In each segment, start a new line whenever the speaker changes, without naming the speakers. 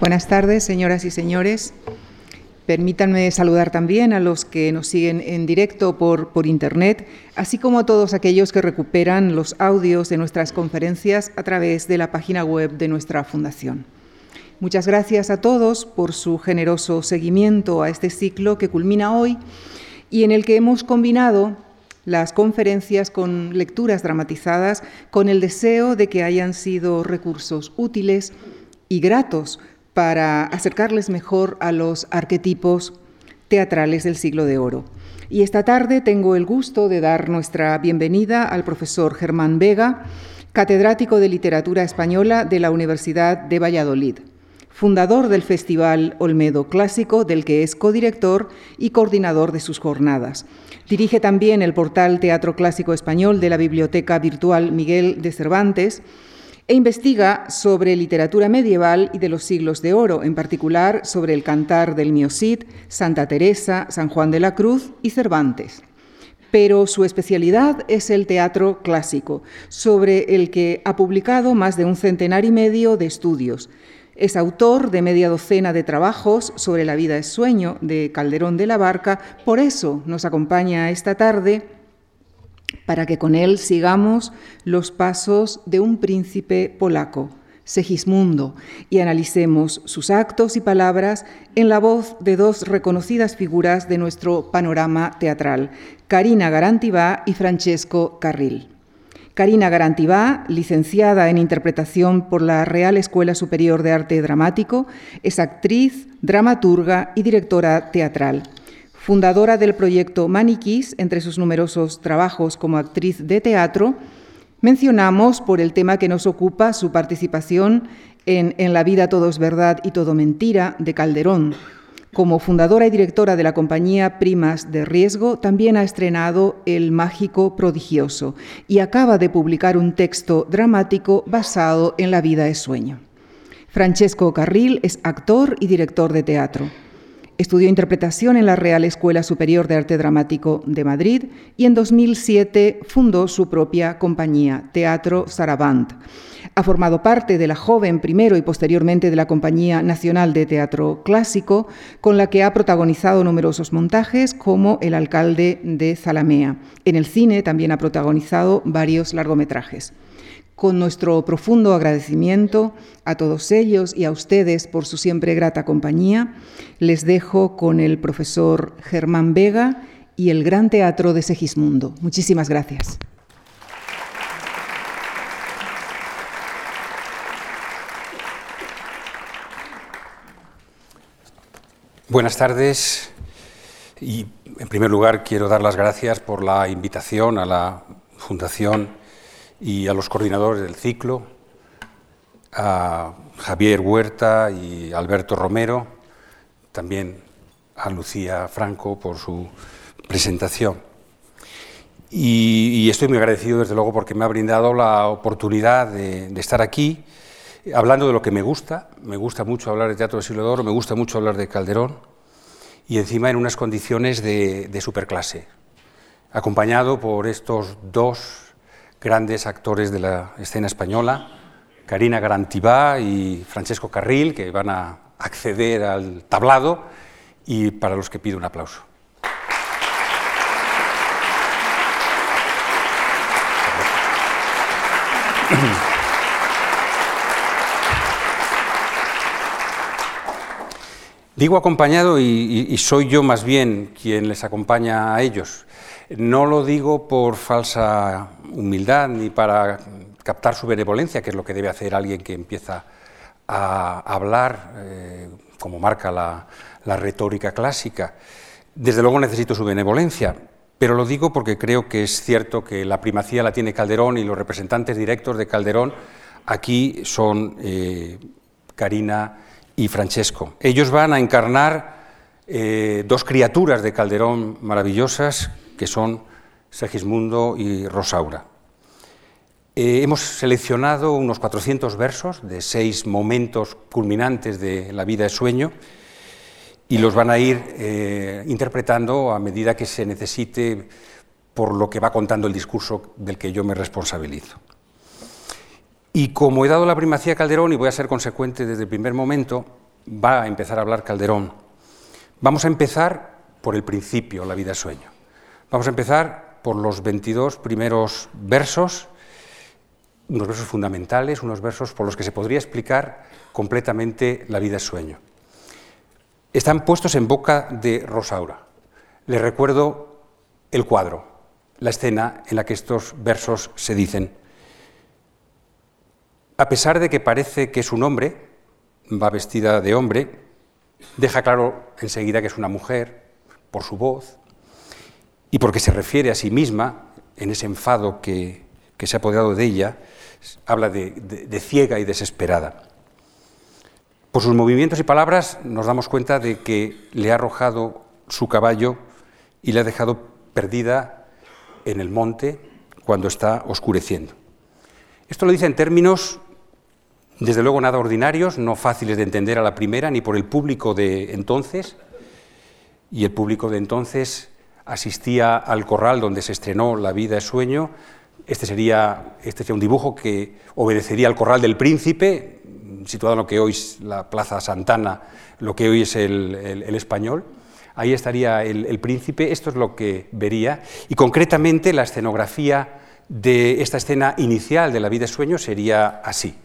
Buenas tardes, señoras y señores. Permítanme saludar también a los que nos siguen en directo por, por, Internet, así como a todos aquellos que recuperan los audios de nuestras conferencias a través de la página web de nuestra Fundación. Muchas gracias a todos por su generoso seguimiento a este ciclo que culmina hoy y en el que hemos combinado las conferencias con lecturas dramatizadas con el deseo de que hayan sido recursos útiles y gratos para acercarles mejor a los arquetipos teatrales del siglo de oro. Y esta tarde tengo el gusto de dar nuestra bienvenida al profesor Germán Vega, catedrático de Literatura Española de la Universidad de Valladolid, fundador del Festival Olmedo Clásico, del que es codirector y coordinador de sus jornadas. Dirige también el portal Teatro Clásico Español de la Biblioteca Virtual Miguel de Cervantes, e investiga sobre literatura medieval y de los siglos de oro, en particular sobre el cantar del Miocid, Santa Teresa, San Juan de la Cruz y Cervantes. Pero su especialidad es el teatro clásico, sobre el que ha publicado más de un centenar y medio de estudios. Es autor de media docena de trabajos sobre la vida de sueño de Calderón de la Barca, por eso nos acompaña esta tarde para que con él sigamos los pasos de un príncipe polaco, Segismundo, y analicemos sus actos y palabras en la voz de dos reconocidas figuras de nuestro panorama teatral, Karina Garantibá y Francesco Carril. Karina Garantibá, licenciada en interpretación por la Real Escuela Superior de Arte Dramático, es actriz, dramaturga y directora teatral fundadora del proyecto Maniquís, entre sus numerosos trabajos como actriz de teatro, mencionamos por el tema que nos ocupa su participación en En la vida todo es verdad y todo mentira de Calderón. Como fundadora y directora de la compañía Primas de Riesgo, también ha estrenado El Mágico Prodigioso y acaba de publicar un texto dramático basado en la vida de sueño. Francesco Carril es actor y director de teatro. Estudió interpretación en la Real Escuela Superior de Arte Dramático de Madrid y en 2007 fundó su propia compañía, Teatro Saraband. Ha formado parte de la joven primero y posteriormente de la Compañía Nacional de Teatro Clásico, con la que ha protagonizado numerosos montajes como El alcalde de Zalamea. En el cine también ha protagonizado varios largometrajes. Con nuestro profundo agradecimiento a todos ellos y a ustedes por su siempre grata compañía, les dejo con el profesor Germán Vega y el Gran Teatro de Segismundo. Muchísimas gracias.
Buenas tardes y en primer lugar quiero dar las gracias por la invitación a la Fundación y a los coordinadores del ciclo, a Javier Huerta y Alberto Romero, también a Lucía Franco por su presentación. Y, estoy muy agradecido, desde luego, porque me ha brindado la oportunidad de, estar aquí hablando de lo que me gusta. Me gusta mucho hablar de teatro del siglo de me gusta mucho hablar de Calderón, y encima en unas condiciones de, de superclase, acompañado por estos dos grandes actores de la escena española, Karina Garantibá y Francesco Carril, que van a acceder al tablado y para los que pido un aplauso. Digo acompañado y, soy yo más bien quien les acompaña a ellos. No lo digo por falsa humildad ni para captar su benevolencia, que es lo que debe hacer alguien que empieza a hablar, eh, como marca la, retórica clásica. Desde luego necesito su benevolencia, pero lo digo porque creo que es cierto que la primacía la tiene Calderón y los representantes directos de Calderón aquí son eh, Karina y Francesco. Ellos van a encarnar eh, dos criaturas de Calderón maravillosas que son Segismundo y Rosaura. Eh, hemos seleccionado unos 400 versos de seis momentos culminantes de la vida de sueño y los van a ir eh, interpretando a medida que se necesite por lo que va contando el discurso del que yo me responsabilizo. Y como he dado la primacía a Calderón y voy a ser consecuente desde el primer momento, va a empezar a hablar Calderón. Vamos a empezar por el principio, la vida sueño. Vamos a empezar por los 22 primeros versos, unos versos fundamentales, unos versos por los que se podría explicar completamente la vida sueño. Están puestos en boca de Rosaura. Les recuerdo el cuadro, la escena en la que estos versos se dicen. A pesar de que parece que es un hombre, va vestida de hombre, deja claro enseguida que es una mujer por su voz y porque se refiere a sí misma en ese enfado que, se ha apoderado de ella, habla de, ciega y desesperada. Por sus movimientos y palabras nos damos cuenta de que le ha arrojado su caballo y le ha dejado perdida en el monte cuando está oscureciendo. Esto lo dice en términos desde luego nada ordinarios, no fáciles de entender a la primera, ni por el público de entonces. Y el público de entonces asistía al corral donde se estrenó La vida es sueño. Este sería, este sería un dibujo que obedecería al corral del príncipe, situado en lo que hoy es la Plaza Santana, lo que hoy es el, español. Ahí estaría el, el príncipe, esto es lo que vería. Y concretamente la escenografía de esta escena inicial de La vida es sueño sería así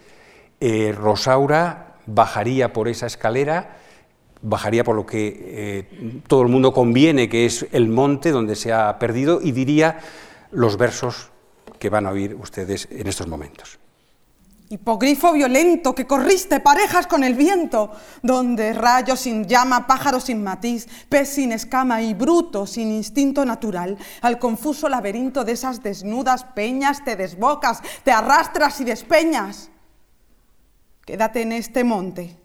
eh, Rosaura bajaría por esa escalera, bajaría por lo que eh, todo el mundo conviene, que es el monte donde se ha perdido, y diría los versos que van a oír ustedes en estos momentos.
Hipogrifo violento que corriste parejas con el viento, donde rayo sin llama, pájaro sin matiz, pez sin escama y bruto sin instinto natural, al confuso laberinto de esas desnudas peñas te desbocas, te arrastras y despeñas. Quédate en este monte,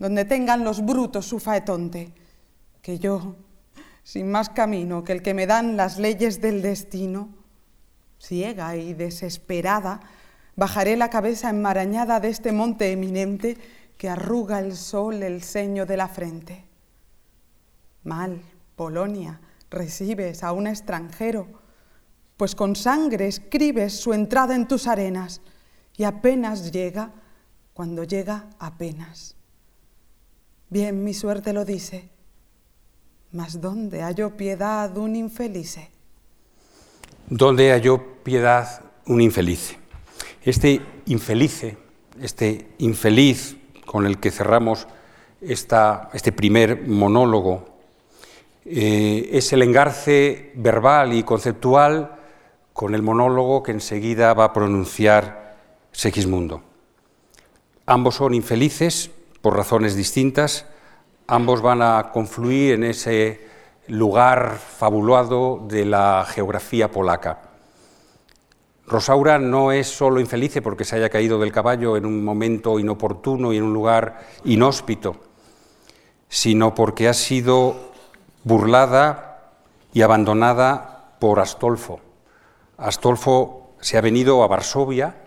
donde tengan los brutos su faetonte, que yo, sin más camino que el que me dan las leyes del destino, ciega y desesperada, bajaré la cabeza enmarañada de este monte eminente que arruga el sol el ceño de la frente. Mal, Polonia, recibes a un extranjero, pues con sangre escribes su entrada en tus arenas y apenas llega cuando llega apenas. Bien mi suerte lo dice, mas ¿dónde halló piedad un infelice?
¿Dónde halló piedad un infelice? Este infelice, este infeliz con el que cerramos esta, este primer monólogo, eh, es el engarce verbal y conceptual con el monólogo que enseguida va a pronunciar Segismundo. Ambos son infelices por razones distintas, ambos van a confluir en ese lugar fabulado de la geografía polaca. Rosaura no es solo infelice porque se haya caído del caballo en un momento inoportuno y en un lugar inhóspito, sino porque ha sido burlada y abandonada por Astolfo. Astolfo se ha venido a Varsovia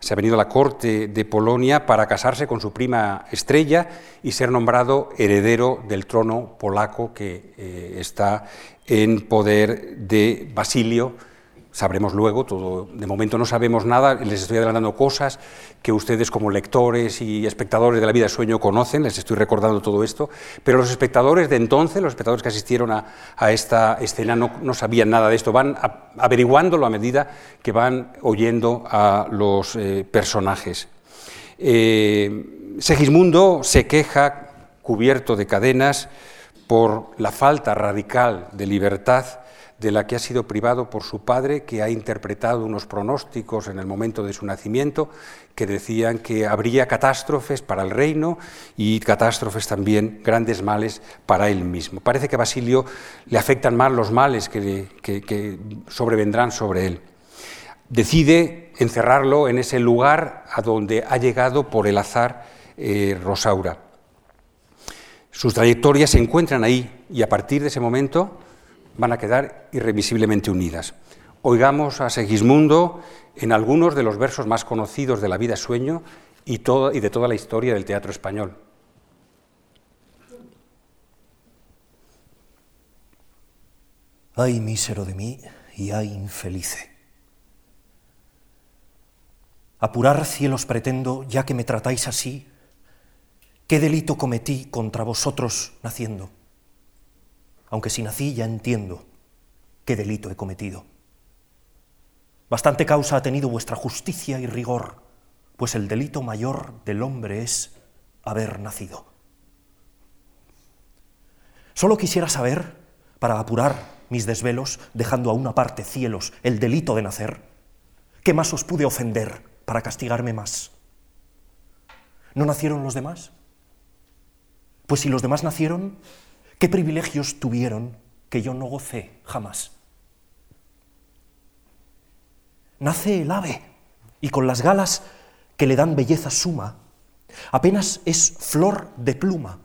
se ha venido a la corte de Polonia para casarse con su prima Estrella y ser nombrado heredero del trono polaco que eh, está en poder de Basilio sabremos luego, todo, de momento no sabemos nada, les estoy adelantando cosas que ustedes como lectores y espectadores de la vida de sueño conocen, les estoy recordando todo esto, pero los espectadores de entonces, los espectadores que asistieron a, esta escena no, sabían nada de esto, van averiguándolo a medida que van oyendo a los eh, personajes. Eh, Segismundo se queja, cubierto de cadenas, por la falta radical de libertad de la que ha sido privado por su padre, que ha interpretado unos pronósticos en el momento de su nacimiento que decían que habría catástrofes para el reino y catástrofes también, grandes males para él mismo. Parece que a Basilio le afectan más los males que, sobrevendrán sobre él. Decide encerrarlo en ese lugar a donde ha llegado por el azar eh, Rosaura. Sus trayectorias se encuentran ahí y a partir de ese momento van a quedar irremisiblemente unidas. Oigamos a Segismundo en algunos de los versos más conocidos de la vida sueño y, y de toda la historia del teatro español.
Ay mísero de mí y ay infelice. Apurar cielos pretendo, ya que me tratáis así, ¿Qué delito cometí contra vosotros naciendo? Aunque si nací ya entiendo qué delito he cometido. Bastante causa ha tenido vuestra justicia y rigor, pues el delito mayor del hombre es haber nacido. Solo quisiera saber, para apurar mis desvelos, dejando a una parte cielos el delito de nacer, ¿qué más os pude ofender para castigarme más? ¿No nacieron los demás? Pues si los demás nacieron, ¿qué privilegios tuvieron que yo no gocé jamás? Nace el ave y con las galas que le dan belleza suma, apenas es flor de pluma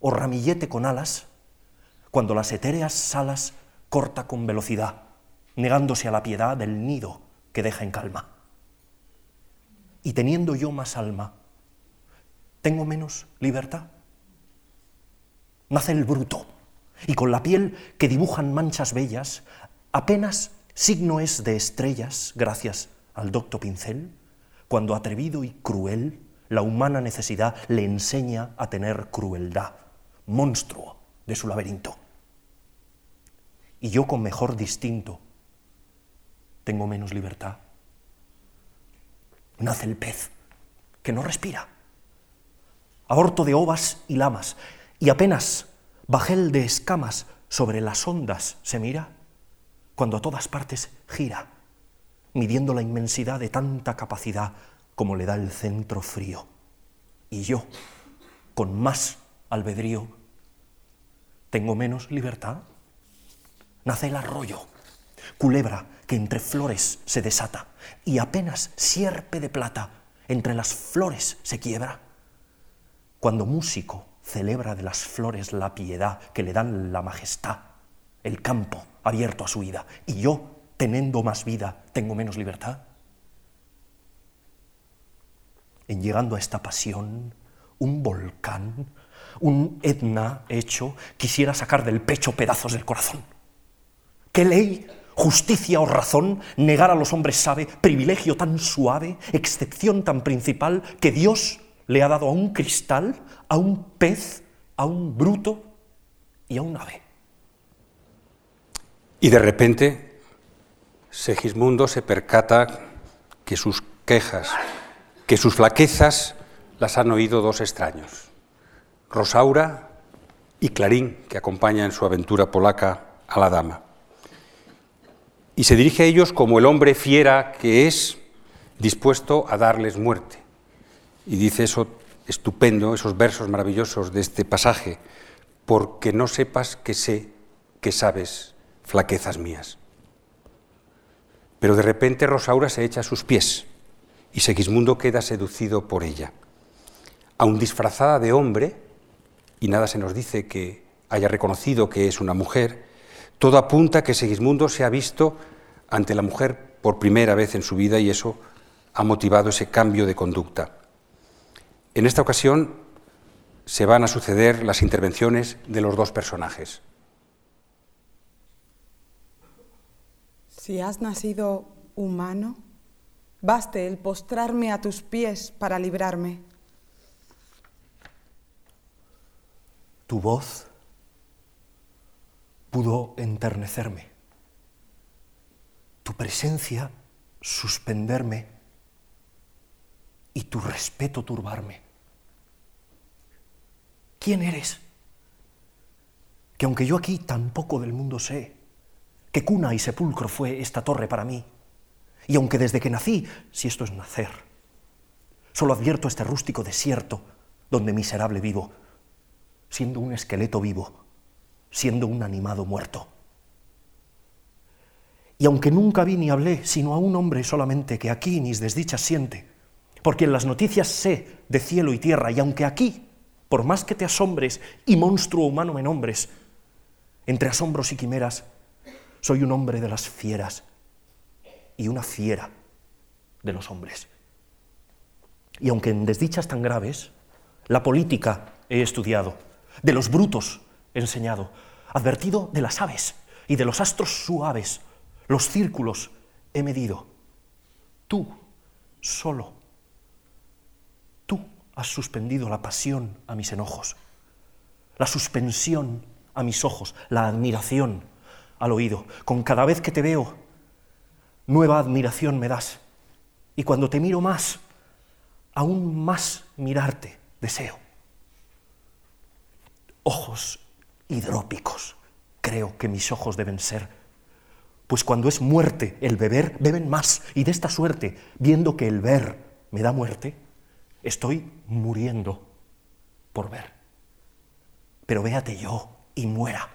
o ramillete con alas, cuando las etéreas salas corta con velocidad, negándose a la piedad del nido que deja en calma. Y teniendo yo más alma, ¿tengo menos libertad? Nace el bruto, y con la piel que dibujan manchas bellas, apenas signo es de estrellas, gracias al docto pincel, cuando atrevido y cruel la humana necesidad le enseña a tener crueldad, monstruo de su laberinto y yo con mejor distinto tengo menos libertad. Nace el pez, que no respira. Aborto de ovas y lamas, y apenas bajel de escamas sobre las ondas se mira, cuando a todas partes gira, midiendo la inmensidad de tanta capacidad como le da el centro frío. Y yo, con más albedrío, tengo menos libertad nace el arroyo, culebra que entre flores se desata, y apenas sierpe de plata entre las flores se quiebra. Cuando músico celebra de las flores la piedad que le dan la majestad, el campo abierto a su ida, y yo, teniendo más vida, tengo menos libertad. En llegando a esta pasión, un volcán, un Etna hecho, quisiera sacar del pecho pedazos del corazón ¿Qué ley, justicia o razón negar a los hombres sabe, privilegio tan suave, excepción tan principal que Dios le ha dado a un cristal, a un pez, a un bruto y a un ave?
Y de repente Segismundo se percata que sus quejas, que sus flaquezas las han oído dos extraños, Rosaura y Clarín, que acompaña en su aventura polaca a la dama y se dirige a ellos como el hombre fiera que es dispuesto a darles muerte. Y dice eso estupendo, esos versos maravillosos de este pasaje, porque no sepas que sé que sabes flaquezas mías. Pero de repente Rosaura se echa a sus pies y Segismundo queda seducido por ella. Aun disfrazada de hombre, y nada se nos dice que haya reconocido que es una mujer, todo apunta a que Segismundo se ha visto ante la mujer por primera vez en su vida y eso ha motivado ese cambio de conducta. En esta ocasión se van a suceder las intervenciones de los dos personajes.
Si has nacido humano, baste el postrarme a tus pies para librarme.
Tu voz pudo enternecerme, tu presencia suspenderme y tu respeto turbarme. ¿Quién eres? Que aunque yo aquí tan poco del mundo sé, que cuna y sepulcro fue esta torre para mí, y aunque desde que nací, si esto es nacer, solo advierto este rústico desierto donde miserable vivo, siendo un esqueleto vivo, siendo un animado muerto. Y aunque nunca vi ni hablé, sino a un hombre solamente que aquí mis desdichas siente, porque en las noticias sé de cielo y tierra, y aunque aquí, por más que te asombres y monstruo humano me nombres, entre asombros y quimeras, soy un hombre de las fieras y una fiera de los hombres. Y aunque en desdichas tan graves, la política he estudiado, de los brutos enseñado, advertido de las aves y de los astros suaves, los círculos he medido. Tú, solo, has suspendido la pasión a mis enojos, la suspensión a mis ojos, la admiración al oído. Con cada vez que te veo, nueva admiración me das. Y cuando te miro más, aún más mirarte deseo. Ojos hidrópicos, creo que mis ojos deben ser. Pues cuando es muerte el beber, beben más. Y de esta suerte, viendo que el ver me da muerte, estoy muriendo por ver. Pero véate yo y muera.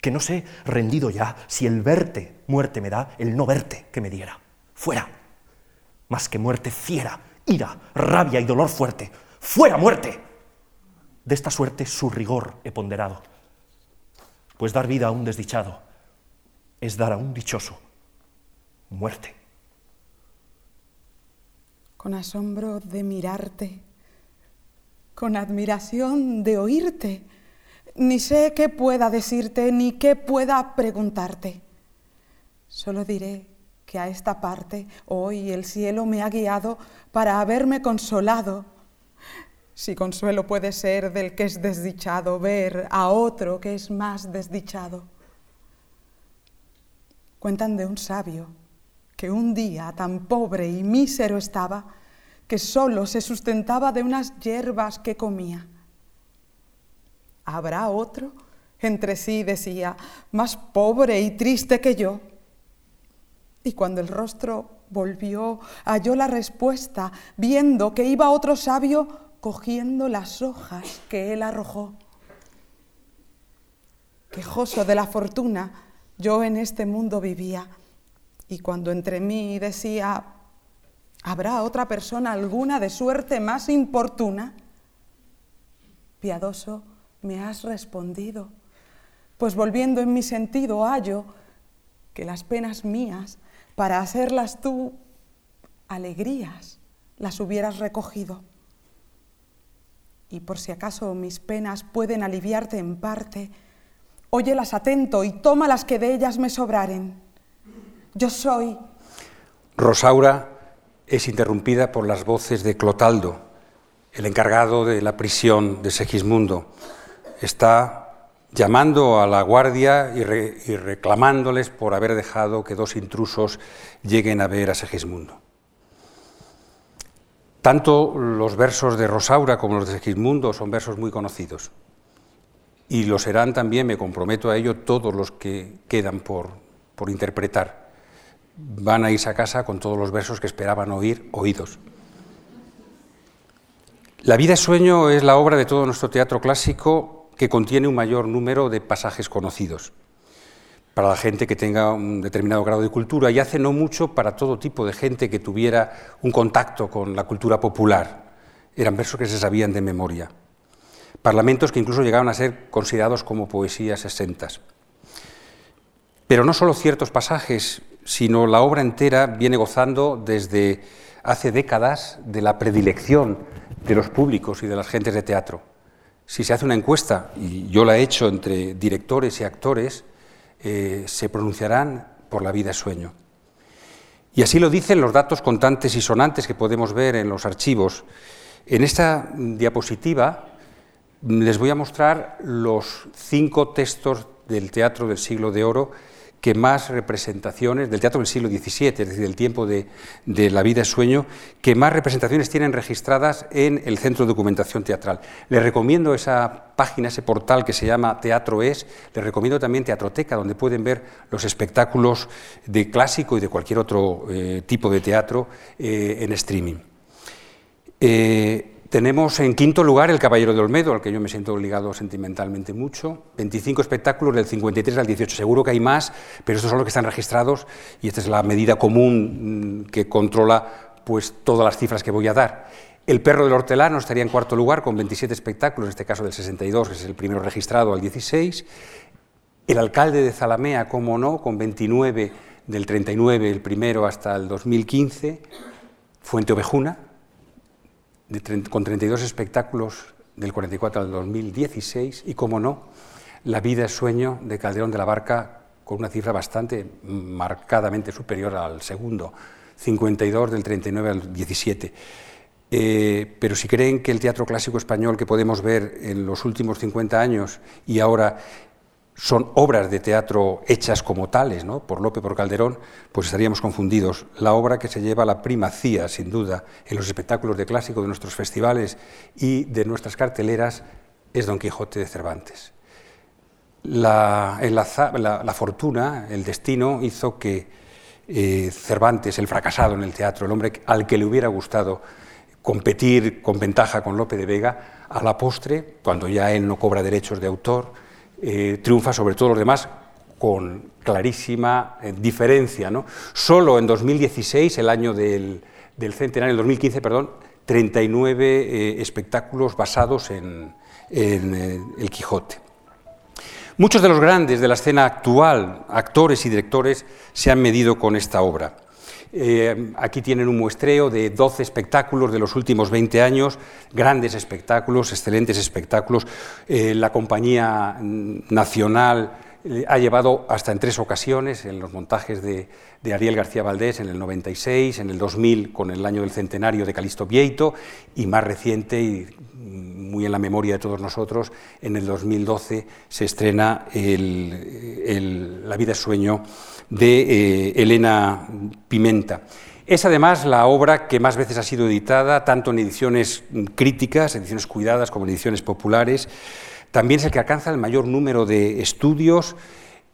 Que no sé, rendido ya, si el verte muerte me da, el no verte que me diera. Fuera. Más que muerte fiera, ira, rabia y dolor fuerte. Fuera muerte. De esta suerte su rigor he ponderado. Pues dar vida a un desdichado es dar a un dichoso muerte.
Con asombro de mirarte, con admiración de oírte, ni sé qué pueda decirte ni qué pueda preguntarte. Solo diré que a esta parte hoy el cielo me ha guiado para haberme consolado. Si consuelo puede ser del que es desdichado ver a otro que es más desdichado. Cuentan de un sabio que un día tan pobre y mísero estaba que solo se sustentaba de unas hierbas que comía. ¿Habrá otro? Entre sí decía, más pobre y triste que yo. Y cuando el rostro volvió, halló la respuesta, viendo que iba otro sabio cogiendo las hojas que él arrojó. Quejoso de la fortuna, yo en este mundo vivía, y cuando entre mí decía, ¿habrá otra persona alguna de suerte más importuna? Piadoso, me has respondido, pues volviendo en mi sentido hallo que las penas mías, para hacerlas tú alegrías, las hubieras recogido. Y por si acaso mis penas pueden aliviarte en parte, óyelas atento y toma las que de ellas me sobraren. Yo soy...
Rosaura es interrumpida por las voces de Clotaldo, el encargado de la prisión de Segismundo, está llamando a la guardia y, reclamándoles por haber dejado que dos intrusos lleguen a ver a Segismundo. Tanto los versos de Rosaura como los de Segismundo son versos muy conocidos. Y lo serán también, me comprometo a ello, todos los que quedan por, por interpretar. Van a irse a casa con todos los versos que esperaban oír oídos. La vida es sueño es la obra de todo nuestro teatro clásico que contiene un mayor número de pasajes conocidos para la gente que tenga un determinado grado de cultura y hace no mucho para todo tipo de gente que tuviera un contacto con la cultura popular. Eran versos que se sabían de memoria. Parlamentos que incluso llegaban a ser considerados como poesías exentas. Pero no solo ciertos pasajes, sino la obra entera viene gozando desde hace décadas de la predilección de los públicos y de las gentes de teatro si se hace una encuesta, y yo la he hecho entre directores y actores, eh, se pronunciarán por la vida sueño. Y así lo dicen los datos contantes y sonantes que podemos ver en los archivos. En esta diapositiva les voy a mostrar los cinco textos del Teatro del Siglo de Oro que más representaciones, del teatro del siglo XVII, es decir, del tiempo de, la vida sueño, que más representaciones tienen registradas en el Centro de Documentación Teatral. Les recomiendo esa página, ese portal que se llama Teatro Es, les recomiendo también Teatroteca, donde pueden ver los espectáculos de clásico y de cualquier otro eh, tipo de teatro eh, en streaming. Eh, tenemos en quinto lugar El Caballero de Olmedo, al que yo me siento ligado sentimentalmente mucho. 25 espectáculos del 53 al 18. Seguro que hay más, pero estos son los que están registrados y esta es la medida común mm, que controla pues, todas las cifras que voy a dar. El Perro del Hortelano estaría en cuarto lugar con 27 espectáculos, en este caso del 62, que es el primero registrado, al 16. El Alcalde de Zalamea, como no, con 29 del 39, el primero hasta el 2015. Fuente Ovejuna, con 32 espectáculos del 44 al 2016 y, como no, La vida es sueño de Calderón de la Barca con una cifra bastante marcadamente superior al segundo, 52 del 39 al 17. Eh, pero si creen que el teatro clásico español que podemos ver en los últimos 50 años y ahora son obras de teatro hechas como tales, ¿no? por Lope, por Calderón, pues estaríamos confundidos. La obra que se lleva la primacía, sin duda, en los espectáculos de clásico de nuestros festivales y de nuestras carteleras es Don Quijote de Cervantes. La, la fortuna, el destino, hizo que eh, Cervantes, el fracasado en el teatro, el hombre al que le hubiera gustado competir con ventaja con Lope de Vega, a la postre, cuando ya él no cobra derechos de autor, eh, triunfa sobre todos los demás con clarísima eh, diferencia. ¿no? Solo en 2016, el año del, centenario, el 2015, perdón, 39 espectáculos basados en, El Quijote. Muchos de los grandes de la escena actual, actores y directores, se han medido con esta obra. Eh, aquí tienen un muestreo de 12 espectáculos de los últimos 20 años, grandes espectáculos, excelentes espectáculos. Eh, la compañía nacional eh, ha llevado hasta en tres ocasiones, en los montajes de, Ariel García Valdés en el 96, en el 2000 con el año del centenario de Calisto Vieito y más reciente y muy en la memoria de todos nosotros, en el 2012 se estrena La vida es sueño de eh, Elena Pimenta. Es además la obra que más veces ha sido editada, tanto en ediciones críticas, ediciones cuidadas, como en ediciones populares. También es el que alcanza el mayor número de estudios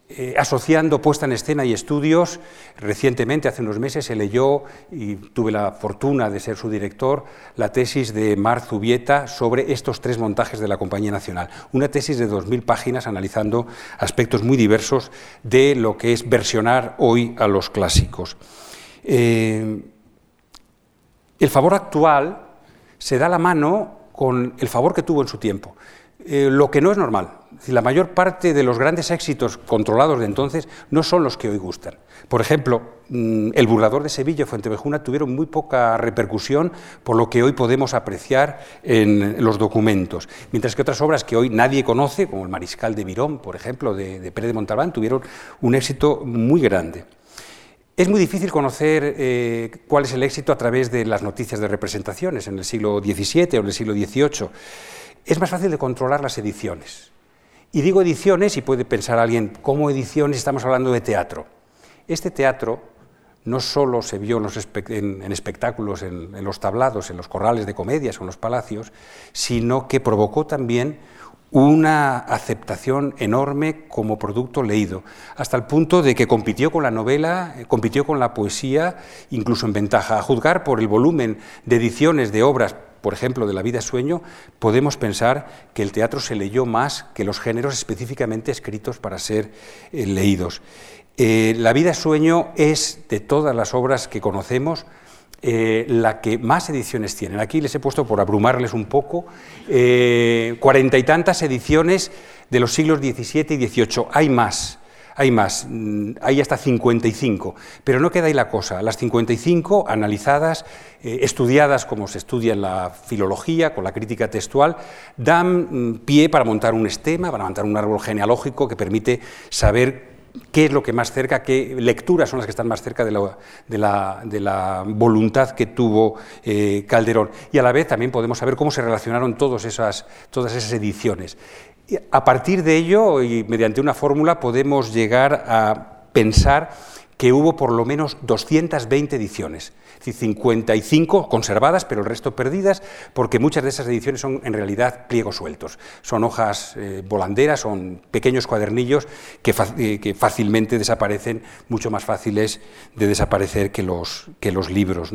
eh, asociando puesta en escena y estudios. Recientemente, hace unos meses, se leyó, y tuve la fortuna de ser su director, la tesis de Mar Zubieta sobre estos tres montajes de la Compañía Nacional. Una tesis de 2.000 páginas analizando aspectos muy diversos de lo que es versionar hoy a los clásicos. Eh, el favor actual se da la mano con el favor que tuvo en su tiempo. Eh, lo que no es normal. La mayor parte de los grandes éxitos controlados de entonces no son los que hoy gustan. Por ejemplo, mm, El burlador de Sevilla y Fuentevejuna tuvieron muy poca repercusión por lo que hoy podemos apreciar en los documentos, mientras que otras obras que hoy nadie conoce, como El Mariscal de Mirón, por ejemplo, de, Pérez de Montalbán, tuvieron un éxito muy grande. Es muy difícil conocer eh, cuál es el éxito a través de las noticias de representaciones en el siglo XVII o en el siglo XVIII es más fácil de controlar las ediciones. Y digo ediciones y puede pensar alguien, ¿cómo ediciones estamos hablando de teatro? Este teatro no solo se vio en, espectáculos, en, los tablados, en los corrales de comedias o en los palacios, sino que provocó también una aceptación enorme como producto leído, hasta el punto de que compitió con la novela, eh, compitió con la poesía, incluso en ventaja. A juzgar por el volumen de ediciones de obras por ejemplo, de La vida sueño, podemos pensar que el teatro se leyó más que los géneros específicamente escritos para ser eh, leídos. Eh, la vida sueño es, de todas las obras que conocemos, eh, la que más ediciones tienen. Aquí les he puesto, por abrumarles un poco, cuarenta y tantas ediciones de los siglos XVII y XVIII. Hay más hay más, mm, hay hasta 55, pero no queda ahí la cosa. Las 55 analizadas, eh, estudiadas como se estudia en la filología, con la crítica textual, dan mm, pie para montar un estema, para montar un árbol genealógico que permite saber qué es lo que más cerca, qué lecturas son las que están más cerca de la, voluntad que tuvo eh, Calderón. Y a la vez también podemos saber cómo se relacionaron todas esas, todas esas ediciones. A partir de ello, y mediante una fórmula, podemos llegar a pensar que hubo por lo menos 220 ediciones, es decir, 55 conservadas, pero el resto perdidas, porque muchas de esas ediciones son en realidad pliegos sueltos. Son hojas eh, volanderas, son pequeños cuadernillos eh, que, fácilmente desaparecen, mucho más fáciles de desaparecer que los, que los libros.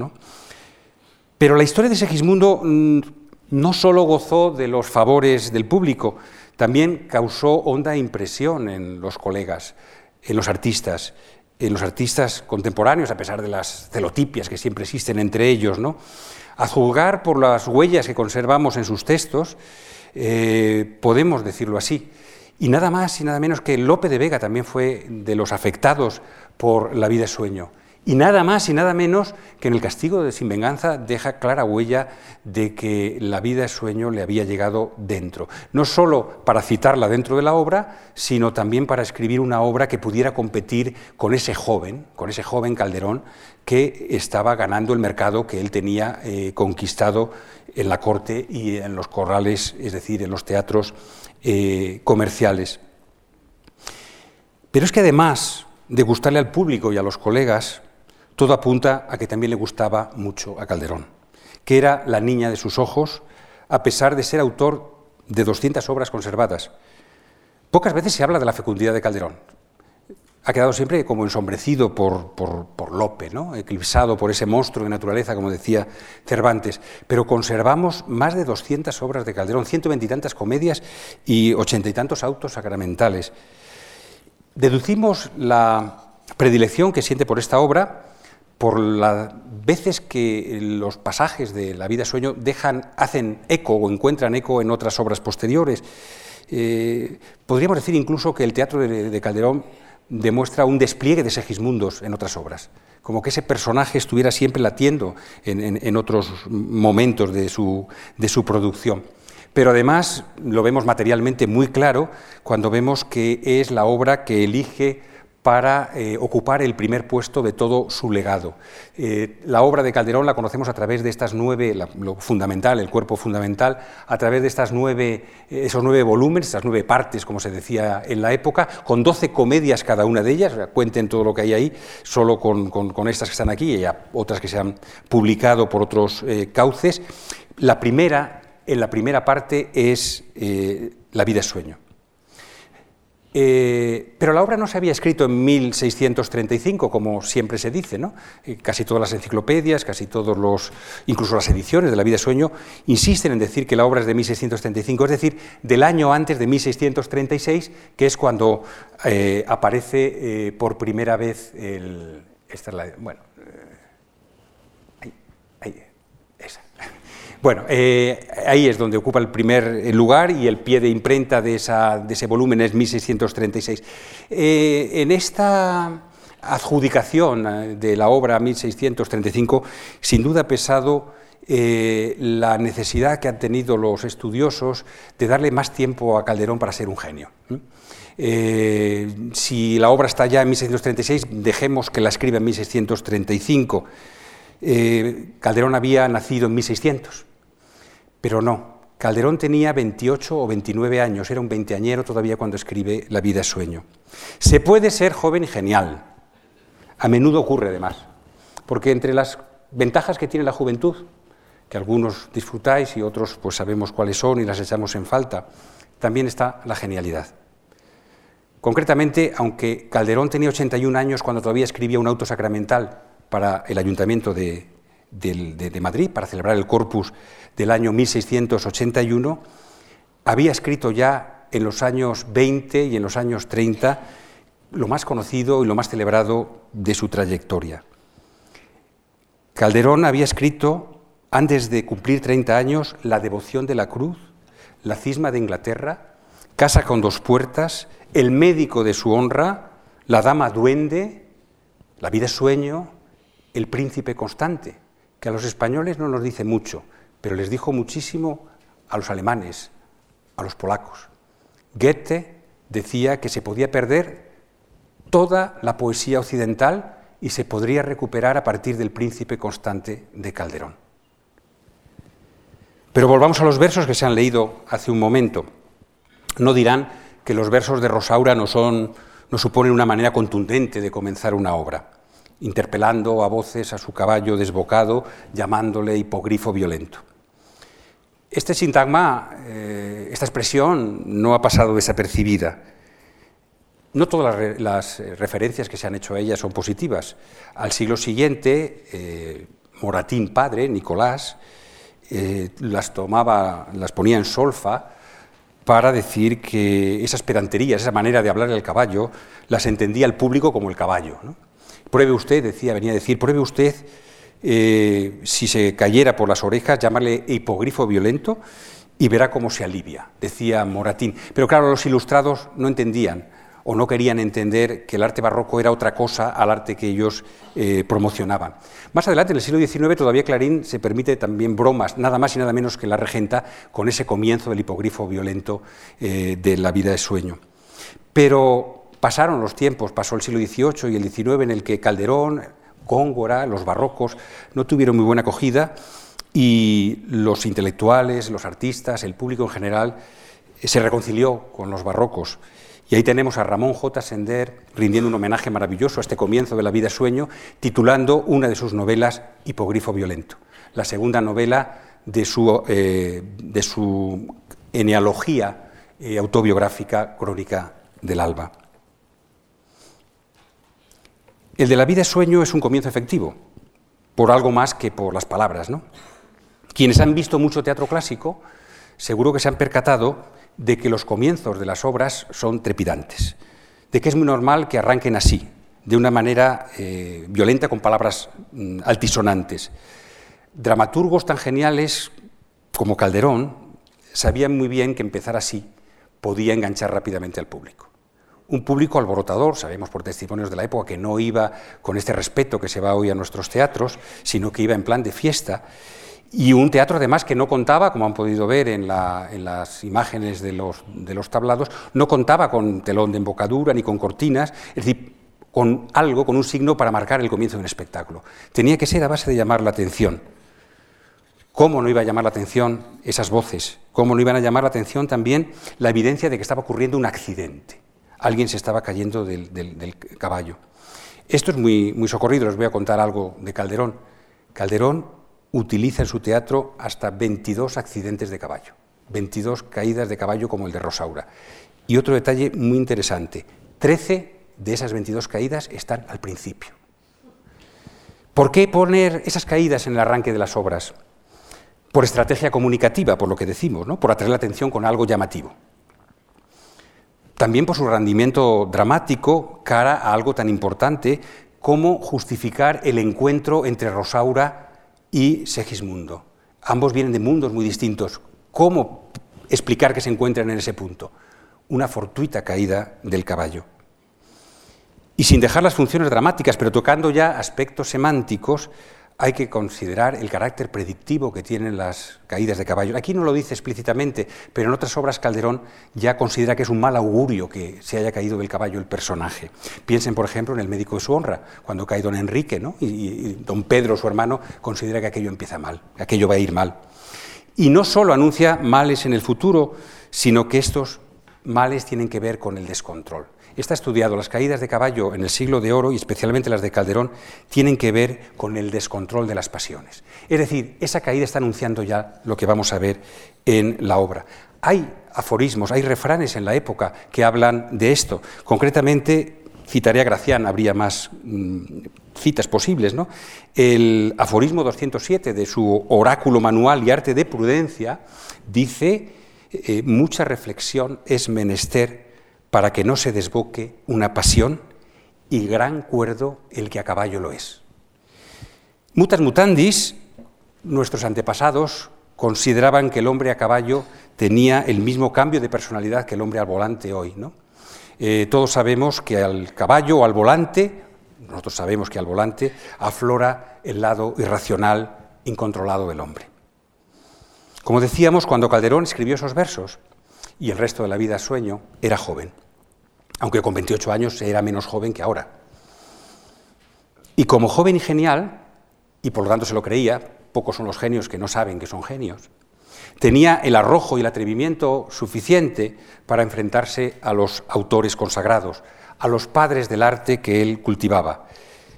Pero la historia de Segismundo mm, no solo gozó de los favores del público, también causó honda impresión en los colegas, en los artistas, en los artistas contemporáneos, a pesar de las celotipias que siempre existen entre ellos. ¿no? A juzgar por las huellas que conservamos en sus textos, eh, podemos decirlo así. Y nada más y nada menos que Lope de Vega también fue de los afectados por la vida sueño. Y nada más y nada menos que en el castigo de Sin Venganza deja clara huella de que la vida es sueño le había llegado dentro. No solo para citarla dentro de la obra, sino también para escribir una obra que pudiera competir con ese joven, con ese joven Calderón, que estaba ganando el mercado que él tenía eh, conquistado en la corte y en los corrales, es decir, en los teatros eh, comerciales. Pero es que además de gustarle al público y a los colegas, todo apunta a que también le gustaba mucho a Calderón, que era la niña de sus ojos, a pesar de ser autor de 200 obras conservadas. Pocas veces se habla de la fecundidad de Calderón. Ha quedado siempre como ensombrecido por, por, Lope, ¿no? eclipsado por ese monstruo de naturaleza, como decía Cervantes. Pero conservamos más de 200 obras de Calderón, ciento veintitantas comedias y ochenta y tantos autos sacramentales. Deducimos la predilección que siente por esta obra por las veces que los pasajes de la vida sueño dejan, hacen eco o encuentran eco en otras obras posteriores. Eh, podríamos decir incluso que el teatro de, Calderón demuestra un despliegue de Segismundos en otras obras, como que ese personaje estuviera siempre latiendo en, otros momentos de su, de su producción. Pero además lo vemos materialmente muy claro cuando vemos que es la obra que elige para eh, ocupar el primer puesto de todo su legado. Eh, la obra de Calderón la conocemos a través de estas nueve, lo fundamental, el cuerpo fundamental, a través de estas nueve, eh, esos nueve volúmenes, estas nueve partes, como se decía en la época, con doce comedias cada una de ellas, cuenten todo lo que hay ahí, solo con, con, estas que están aquí y otras que se han publicado por otros cauces. La primera, en la primera parte es La vida es sueño. Eh, pero la obra no se había escrito en 1635, como siempre se dice, ¿no? Eh, casi todas las enciclopedias, casi todos los, incluso las ediciones de La vida de sueño, insisten en decir que la obra es de 1635, es decir, del año antes de 1636, que es cuando eh, aparece por primera vez el, bueno, Bueno, eh, ahí es donde ocupa el primer lugar y el pie de imprenta de, ese volumen es 1636. Eh, en esta adjudicación eh, de la obra 1635, sin duda ha pesado la necesidad que han tenido los estudiosos de darle más tiempo a Calderón para ser un genio. si la obra está ya en 1636, dejemos que la escriba en 1635. Calderón había nacido en 1600. Pero no, Calderón tenía 28 o 29 años, era un veinteañero todavía cuando escribe La vida es sueño. Se puede ser joven y genial, a menudo ocurre además, porque entre las ventajas que tiene la juventud, que algunos disfrutáis y otros pues sabemos cuáles son y las echamos en falta, también está la genialidad. Concretamente, aunque Calderón tenía 81 años cuando todavía escribía un auto sacramental para el ayuntamiento de, de Madrid, para celebrar el Corpus del año 1681, había escrito ya en los años 20 y en los años 30 lo más conocido y lo más celebrado de su trayectoria. Calderón había escrito, antes de cumplir 30 años, La devoción de la cruz, La cisma de Inglaterra, Casa con dos puertas, El médico de su honra, La dama duende, La vida sueño, El príncipe constante, que a los españoles no nos dice mucho, pero les dijo muchísimo a los alemanes, a los polacos. Goethe decía que se podía perder toda la poesía occidental y se podría recuperar a partir del príncipe constante de Calderón. Pero volvamos a los versos que se han leído hace un momento. No dirán que los versos de Rosaura no, son, no suponen una manera contundente de comenzar una obra, interpelando a voces a su caballo desbocado, llamándole hipogrifo violento. Este sintagma, eh, esta expresión, no ha pasado desapercibida. No todas las, eh, referencias que se han hecho a ella son positivas. Al siglo siguiente, eh, Moratín padre, Nicolás, las tomaba, las ponía en solfa para decir que esas pedanterías, esa manera de hablar del caballo, las entendía el público como el caballo. Pruebe usted, decía, venía a decir, pruebe usted eh, si se cayera por las orejas, llamarle hipogrifo violento y verá cómo se alivia, decía Moratín. Pero claro, los ilustrados no entendían o no querían entender que el arte barroco era otra cosa al arte que ellos eh, promocionaban. Más adelante, en el siglo XIX, todavía Clarín se permite también bromas, nada más y nada menos que la regenta, con ese comienzo del hipogrifo violento eh, de la vida de sueño. Pero pasaron los tiempos, pasó el siglo XVIII y el XIX en el que Calderón, Góngora, los barrocos no tuvieron muy buena acogida y los intelectuales, los artistas, el público en general se reconcilió con los barrocos. Y ahí tenemos a Ramón J. Sender rindiendo un homenaje maravilloso a este comienzo de la vida sueño, titulando una de sus novelas Hipogrifo violento, la segunda novela de su, eh, de su enealogía eh, autobiográfica crónica del alba. El de la vida sueño es un comienzo efectivo, por algo más que por las palabras. ¿no? Quienes han visto mucho teatro clásico, seguro que se han percatado de que los comienzos de las obras son trepidantes, de que es muy normal que arranquen así, de una manera eh, violenta con palabras mm, altisonantes. Dramaturgos tan geniales como Calderón sabían muy bien que empezar así podía enganchar rápidamente al público. Un público alborotador, sabemos por testimonios de la época que no iba con este respeto que se va hoy a nuestros teatros, sino que iba en plan de fiesta y un teatro además que no contaba, como han podido ver en, las imágenes de los, tablados, no contaba con telón de embocadura ni con cortinas, es decir, con algo, con un signo para marcar el comienzo de un espectáculo. Tenía que ser a base de llamar la atención. ¿Cómo no iba a llamar la atención esas voces? ¿Cómo no iban a llamar la atención también la evidencia de que estaba ocurriendo un accidente? Alguien se estaba cayendo del, del caballo. Esto es muy, muy socorrido, les voy a contar algo de Calderón. Calderón utiliza en su teatro hasta 22 accidentes de caballo, 22 caídas de caballo como el de Rosaura. Y otro detalle muy interesante, 13 de esas 22 caídas están al principio. ¿Por qué poner esas caídas en el arranque de las obras? Por estrategia comunicativa, por lo que decimos, ¿no? por atraer la atención con algo llamativo. También por su rendimiento dramático cara a algo tan importante como justificar el encuentro entre Rosaura y Segismundo. Ambos vienen de mundos muy distintos. ¿Cómo explicar que se encuentran en ese punto? Una fortuita caída del caballo. Y sin dejar las funciones dramáticas, pero tocando ya aspectos semánticos, hay que considerar el carácter predictivo que tienen las caídas de caballo. Aquí no lo dice explícitamente, pero en otras obras Calderón ya considera que es un mal augurio que se haya caído del caballo el personaje. Piensen, por ejemplo, en El médico de su honra, cuando cae don Enrique, ¿no? y, y don Pedro, su hermano, considera que aquello empieza mal, que aquello va a ir mal. Y no solo anuncia males en el futuro, sino que estos males tienen que ver con el descontrol. Está estudiado, las caídas de caballo en el siglo de oro y especialmente las de Calderón tienen que ver con el descontrol de las pasiones. Es decir, esa caída está anunciando ya lo que vamos a ver en la obra. Hay aforismos, hay refranes en la época que hablan de esto. Concretamente, citaré a Gracián, habría más mm, citas posibles, ¿no? El aforismo 207 de su oráculo manual y arte de prudencia dice, eh, mucha reflexión es menester para que no se desboque una pasión y gran cuerdo el que a caballo lo es. Mutas mutandis, nuestros antepasados consideraban que el hombre a caballo tenía el mismo cambio de personalidad que el hombre al volante hoy. ¿no? Eh, todos sabemos que al caballo o al volante, nosotros sabemos que al volante aflora el lado irracional, incontrolado del hombre. Como decíamos, cuando Calderón escribió esos versos, y el resto de la vida sueño, era joven aunque con 28 años era menos joven que ahora. Y como joven y genial, y por lo tanto se lo creía, pocos son los genios que no saben que son genios, tenía el arrojo y el atrevimiento suficiente para enfrentarse a los autores consagrados, a los padres del arte que él cultivaba,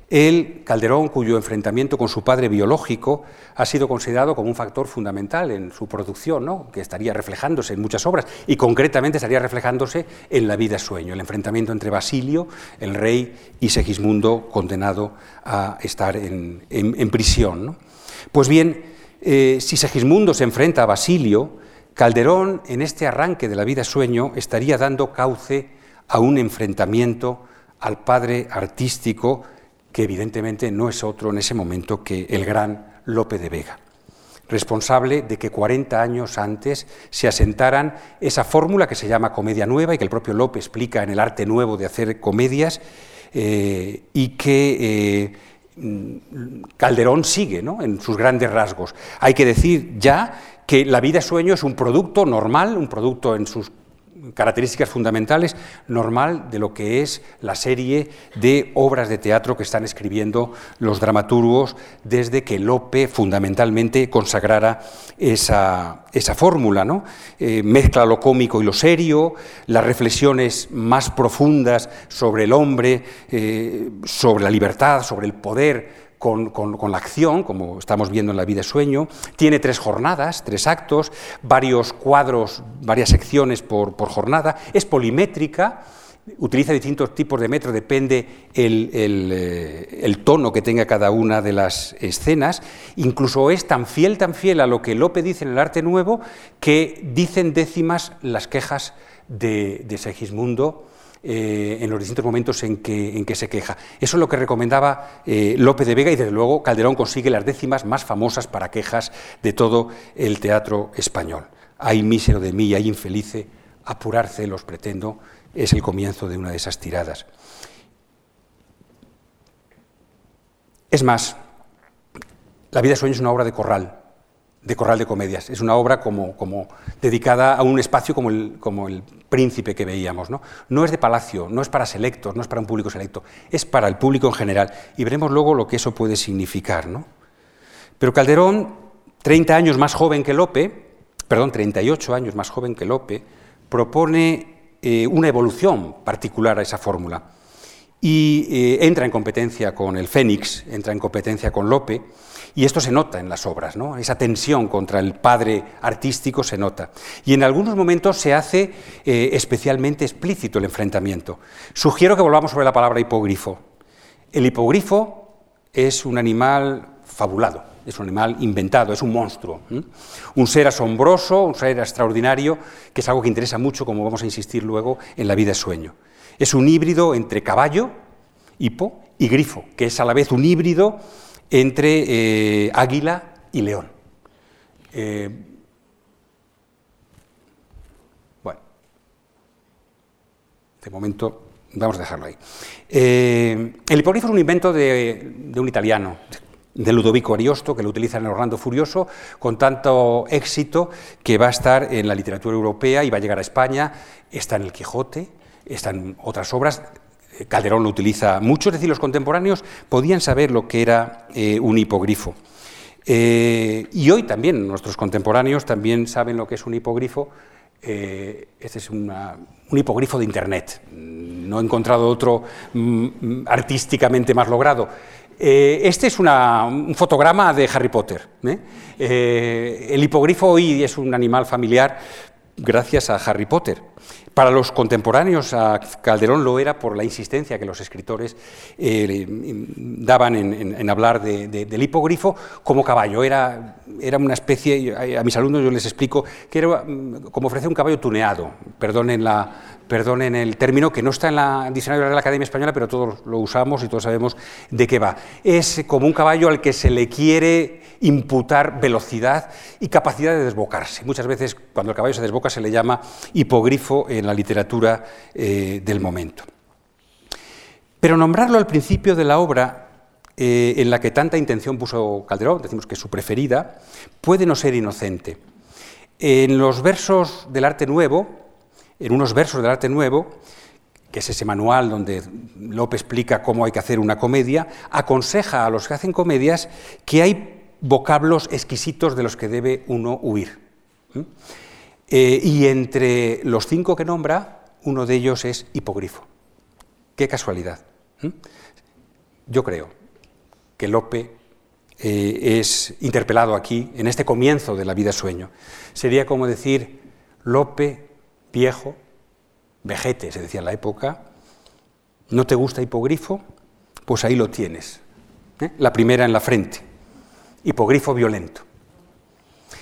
él, Calderón, cuyo enfrentamiento con su padre biológico ha sido considerado como un factor fundamental en su producción, ¿no? que estaría reflejándose en muchas obras y concretamente estaría reflejándose en La vida sueño, el enfrentamiento entre Basilio, el rey, y Segismundo, condenado a estar en, prisión. Pues bien, eh, si Segismundo se enfrenta a Basilio, Calderón, en este arranque de La vida sueño, estaría dando cauce a un enfrentamiento al padre artístico que evidentemente no es otro en ese momento que el gran Lope de Vega. responsable de que 40 años antes se asentaran esa fórmula que se llama comedia nueva y que el propio Lope explica en el arte nuevo de hacer comedias eh, y que eh, Calderón sigue en sus grandes rasgos. Hay que decir ya que La vida sueño es un producto normal, un producto en sus características fundamentales normal de lo que es la serie de obras de teatro que están escribiendo los dramaturgos desde que Lope fundamentalmente consagrara esa, esa fórmula. ¿no? Eh, mezcla lo cómico y lo serio, las reflexiones más profundas sobre el hombre, eh, sobre la libertad, sobre el poder con, la acción, como estamos viendo en La vida sueño. Tiene tres jornadas, tres actos, varios cuadros, varias secciones por, jornada. Es polimétrica, utiliza distintos tipos de metro, depende el, eh, el, tono que tenga cada una de las escenas. Incluso es tan fiel, tan fiel a lo que Lope dice en el arte nuevo, que dicen décimas las quejas de, de Segismundo eh, en los distintos momentos en que, se queja. Eso es lo que recomendaba eh, Lope de Vega y desde luego Calderón consigue las décimas más famosas para quejas de todo el teatro español. Hay mísero de mí, hay infelice, apurar celos pretendo, es el comienzo de una de esas tiradas. Es más, La vida de sueño es una obra de corral, de Corral de Comedias. Es una obra como, como dedicada a un espacio como el, como el príncipe que veíamos. ¿no? no es de palacio, no es para selectos, no es para un público selecto, es para el público en general. Y veremos luego lo que eso puede significar. ¿no? Pero Calderón, 30 años más joven que Lope, perdón, 38 años más joven que Lope, propone eh, una evolución particular a esa fórmula. Y eh, entra en competencia con el Fénix, entra en competencia con Lope, y esto se nota en las obras, ¿no? esa tensión contra el padre artístico se nota. Y en algunos momentos se hace eh, especialmente explícito el enfrentamiento. Sugiero que volvamos sobre la palabra hipogrifo. El hipogrifo es un animal fabulado, es un animal inventado, es un monstruo, un ser asombroso, un ser extraordinario, que es algo que interesa mucho, como vamos a insistir luego, en la vida sueño. Es un híbrido entre caballo, hipo, y grifo, que es a la vez un híbrido entre eh, águila y león. Eh, bueno, de momento vamos a dejarlo ahí. Eh, el hipogrifo es un invento de, un italiano, de Ludovico Ariosto, que lo utiliza en el Orlando Furioso, con tanto éxito que va a estar en la literatura europea y va a llegar a España, está en el Quijote, está en otras obras, Calderón lo utiliza mucho, es decir, los contemporáneos podían saber lo que era eh, un hipogrifo. Eh, y hoy también nuestros contemporáneos también saben lo que es un hipogrifo. Eh, este es un hipogrifo de Internet. No he encontrado otro mm, artísticamente más logrado. este es un fotograma de Harry Potter. el hipogrifo hoy es un animal familiar gracias a Harry Potter. Para los contemporáneos a Calderón lo era por la insistencia que los escritores eh, daban en, hablar del hipogrifo como caballo. Era, era, una especie, a mis alumnos yo les explico, que era mm, como ofrecer un caballo tuneado, perdonen, la, perdonen el término, que no está en la diccionario de la Academia Española, pero todos lo usamos y todos sabemos de qué va. Es como un caballo al que se le quiere imputar velocidad y capacidad de desbocarse. Muchas veces cuando el caballo se desboca se le llama hipogrifo en la literatura eh, del momento. Pero nombrarlo al principio de la obra eh, en la que tanta intención puso Calderón, decimos que es su preferida, puede no ser inocente. En los versos del arte nuevo, en unos versos del arte nuevo, que es ese manual donde López explica cómo hay que hacer una comedia, aconseja a los que hacen comedias que hay vocablos exquisitos de los que debe uno huir. Eh, y entre los cinco que nombra, uno de ellos es hipogrifo. Qué casualidad. Yo creo que Lope eh, es interpelado aquí, en este comienzo de la vida sueño. Sería como decir, Lope, viejo, vejete, se decía en la época, ¿no te gusta hipogrifo? Pues ahí lo tienes. ¿eh? La primera en la frente hipogrifo violento.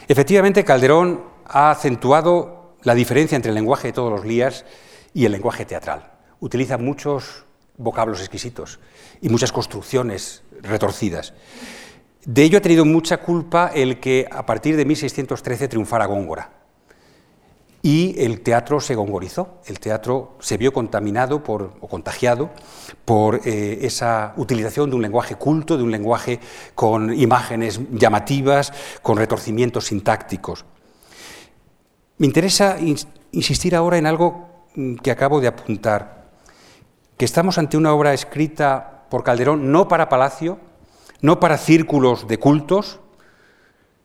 Efectivamente, Calderón ha acentuado la diferencia entre el lenguaje de todos los días y el lenguaje teatral. Utiliza muchos vocablos exquisitos y muchas construcciones retorcidas. De ello ha tenido mucha culpa el que a partir de 1613 triunfara Góngora. Y el teatro se gongorizó, el teatro se vio contaminado por, o contagiado por eh, esa utilización de un lenguaje culto, de un lenguaje con imágenes llamativas, con retorcimientos sintácticos. Me interesa insistir ahora en algo mm, que acabo de apuntar, que estamos ante una obra escrita por Calderón no para Palacio, no para círculos de cultos,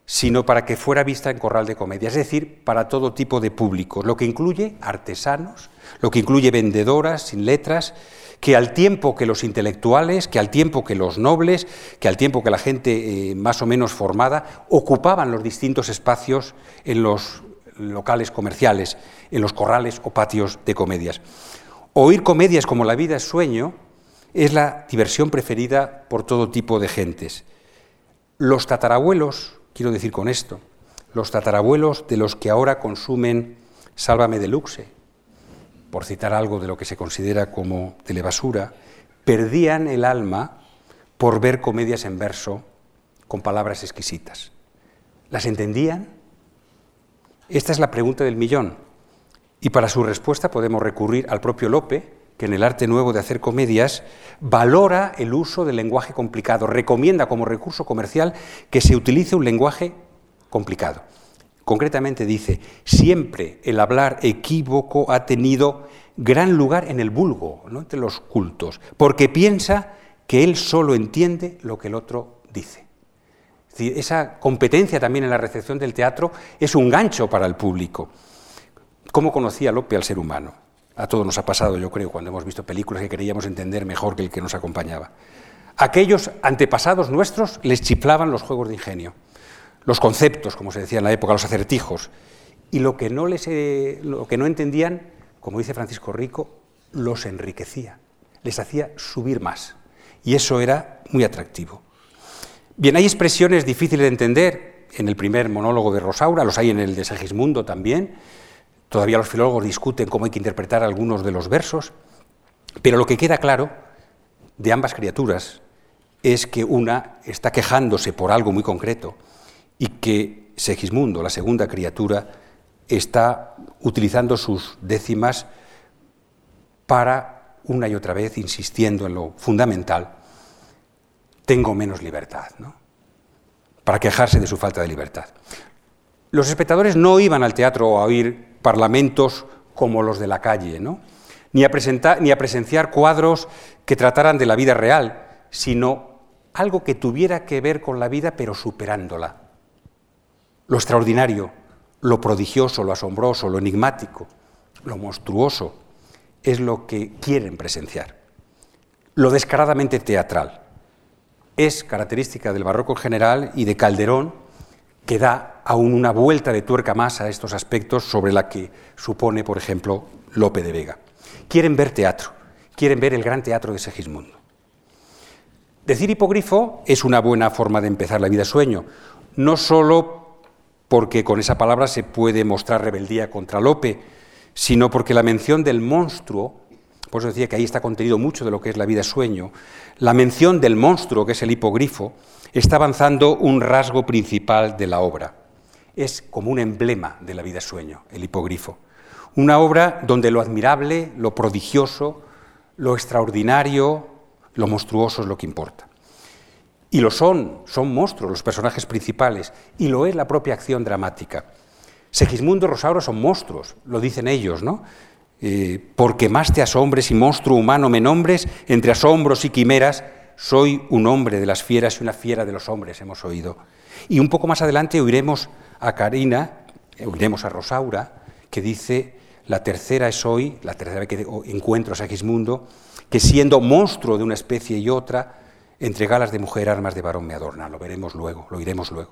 sino para que fuera vista en corral de comedia, es decir, para todo tipo de público, lo que incluye artesanos, lo que incluye vendedoras sin letras, que al tiempo que los intelectuales, que al tiempo que los nobles, que al tiempo que la gente eh, más o menos formada, ocupaban los distintos espacios en los locales comerciales, en los corrales o patios de comedias. Oír comedias como La vida es sueño es la diversión preferida por todo tipo de gentes. Los tatarabuelos, quiero decir con esto, los tatarabuelos de los que ahora consumen Sálvame de Luxe, por citar algo de lo que se considera como telebasura, perdían el alma por ver comedias en verso con palabras exquisitas. ¿Las entendían? Esta es la pregunta del millón. Y para su respuesta podemos recurrir al propio Lope, que en el arte nuevo de hacer comedias valora el uso del lenguaje complicado, recomienda como recurso comercial que se utilice un lenguaje complicado. Concretamente dice, siempre el hablar equívoco ha tenido gran lugar en el vulgo, ¿no? entre los cultos, porque piensa que él solo entiende lo que el otro dice. Esa competencia también en la recepción del teatro es un gancho para el público. ¿Cómo conocía Lope al ser humano? A todos nos ha pasado, yo creo, cuando hemos visto películas que creíamos entender mejor que el que nos acompañaba. Aquellos antepasados nuestros les chiflaban los juegos de ingenio, los conceptos, como se decía en la época, los acertijos. Y lo que no, les, eh, lo que no entendían, como dice Francisco Rico, los enriquecía, les hacía subir más. Y eso era muy atractivo. Bien, hay expresiones difíciles de entender en el primer monólogo de Rosaura, los hay en el de Segismundo también, Todavía los filólogos discuten cómo hay que interpretar algunos de los versos, pero lo que queda claro de ambas criaturas es que una está quejándose por algo muy concreto y que Segismundo, la segunda criatura, está utilizando sus décimas para una y otra vez, insistiendo en lo fundamental, tengo menos libertad, ¿no? para quejarse de su falta de libertad. Los espectadores no iban al teatro a oír parlamentos como los de la calle, ¿no? ni, a ni a presenciar cuadros que trataran de la vida real, sino algo que tuviera que ver con la vida pero superándola. Lo extraordinario, lo prodigioso, lo asombroso, lo enigmático, lo monstruoso, es lo que quieren presenciar. Lo descaradamente teatral es característica del barroco en general y de Calderón, que da aún una vuelta de tuerca más a estos aspectos sobre la que supone, por ejemplo, Lope de Vega. Quieren ver teatro, quieren ver el gran teatro de Segismundo. Decir hipogrifo es una buena forma de empezar la vida sueño, no solo porque con esa palabra se puede mostrar rebeldía contra Lope, sino porque la mención del monstruo, por eso decía que ahí está contenido mucho de lo que es la vida sueño, la mención del monstruo, que es el hipogrifo, está avanzando un rasgo principal de la obra. Es como un emblema de la vida sueño, el hipogrifo. Una obra donde lo admirable, lo prodigioso, lo extraordinario, lo monstruoso es lo que importa. Y lo son, son monstruos los personajes principales, y lo es la propia acción dramática. Segismundo y Rosauro son monstruos, lo dicen ellos, ¿no? Eh, porque más te asombres y monstruo humano me nombres, entre asombros y quimeras, soy un hombre de las fieras y una fiera de los hombres, hemos oído. Y un poco más adelante oiremos a Karina, oiremos a Rosaura, que dice, la tercera es hoy, la tercera vez que encuentro a Sagismundo, que siendo monstruo de una especie y otra, entre galas de mujer, armas de varón me adorna. Lo veremos luego, lo iremos luego.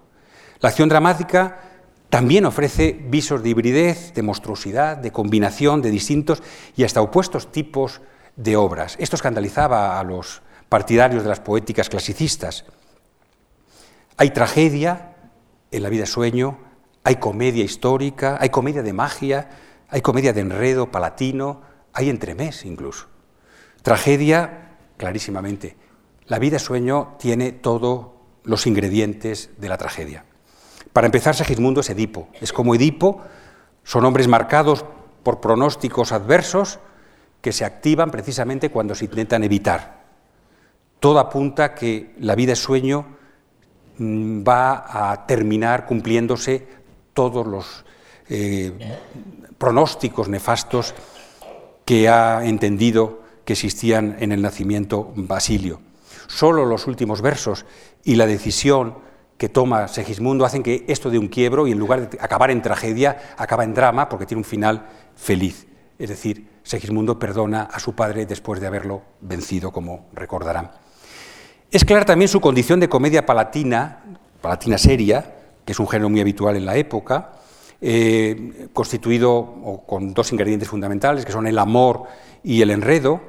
La acción dramática también ofrece visos de hibridez, de monstruosidad, de combinación de distintos y hasta opuestos tipos de obras. Esto escandalizaba a los partidarios de las poéticas clasicistas. Hay tragedia en la vida sueño, hay comedia histórica, hay comedia de magia, hay comedia de enredo palatino, hay entremés incluso. Tragedia, clarísimamente. La vida sueño tiene todo los ingredientes de la tragedia. Para empezar, Segismundo es Edipo. Es como Edipo, son hombres marcados por pronósticos adversos que se activan precisamente cuando se intentan evitar. Todo apunta que la vida es sueño mm, va a terminar cumpliéndose todos los eh, pronósticos nefastos que ha entendido que existían en el nacimiento Basilio. Solo los últimos versos y la decisión que toma Segismundo hacen que esto de un quiebro y en lugar de acabar en tragedia, acaba en drama porque tiene un final feliz. Es decir, Segismundo perdona a su padre después de haberlo vencido, como recordarán. Es clara también su condición de comedia palatina, palatina seria, que es un género muy habitual en la época, eh, constituido con dos ingredientes fundamentales, que son el amor y el enredo,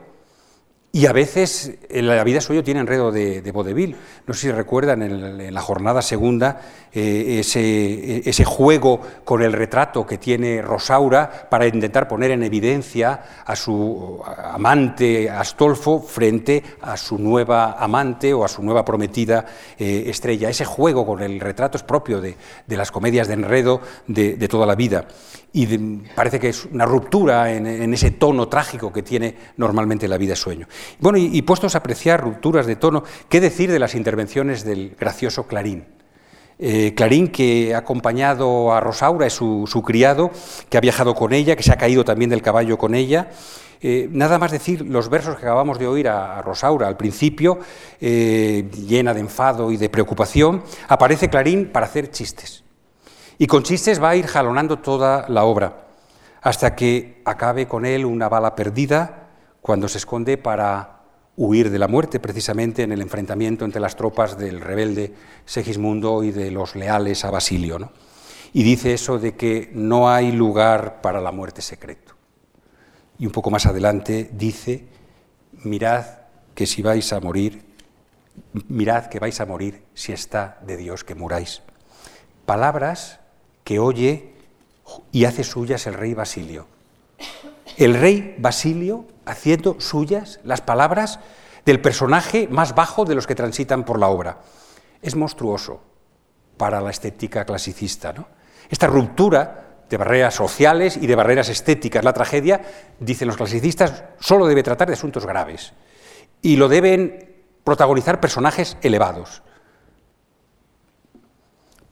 y a veces en la vida suyo tiene enredo de, de vodevil. No sé si recuerdan en, la jornada segunda eh, ese, ese, juego con el retrato que tiene Rosaura para intentar poner en evidencia a su amante Astolfo frente a su nueva amante o a su nueva prometida eh, Estrella. Ese juego con el retrato es propio de, las comedias de enredo de, de toda la vida y parece que es una ruptura en, ese tono trágico que tiene normalmente la vida sueño. Bueno, y, puestos a apreciar rupturas de tono, ¿qué decir de las intervenciones del gracioso Clarín? Eh, Clarín, que ha acompañado a Rosaura, es su, criado, que ha viajado con ella, que se ha caído también del caballo con ella. Eh, nada más decir los versos que acabamos de oír a, Rosaura al principio, eh, llena de enfado y de preocupación, aparece Clarín para hacer chistes. Y con chistes va a ir jalonando toda la obra, hasta que acabe con él una bala perdida cuando se esconde para huir de la muerte, precisamente en el enfrentamiento entre las tropas del rebelde Segismundo y de los leales a Basilio. Y dice eso de que no hay lugar para la muerte secreto. Y un poco más adelante dice, mirad que si vais a morir, mirad que vais a morir si está de Dios que muráis. Palabras que oye y hace suyas el rey Basilio. El rey Basilio haciendo suyas las palabras del personaje más bajo de los que transitan por la obra. Es monstruoso para la estética clasicista. ¿no? Esta ruptura de barreras sociales y de barreras estéticas, la tragedia, dicen los clasicistas, solo debe tratar de asuntos graves y lo deben protagonizar personajes elevados.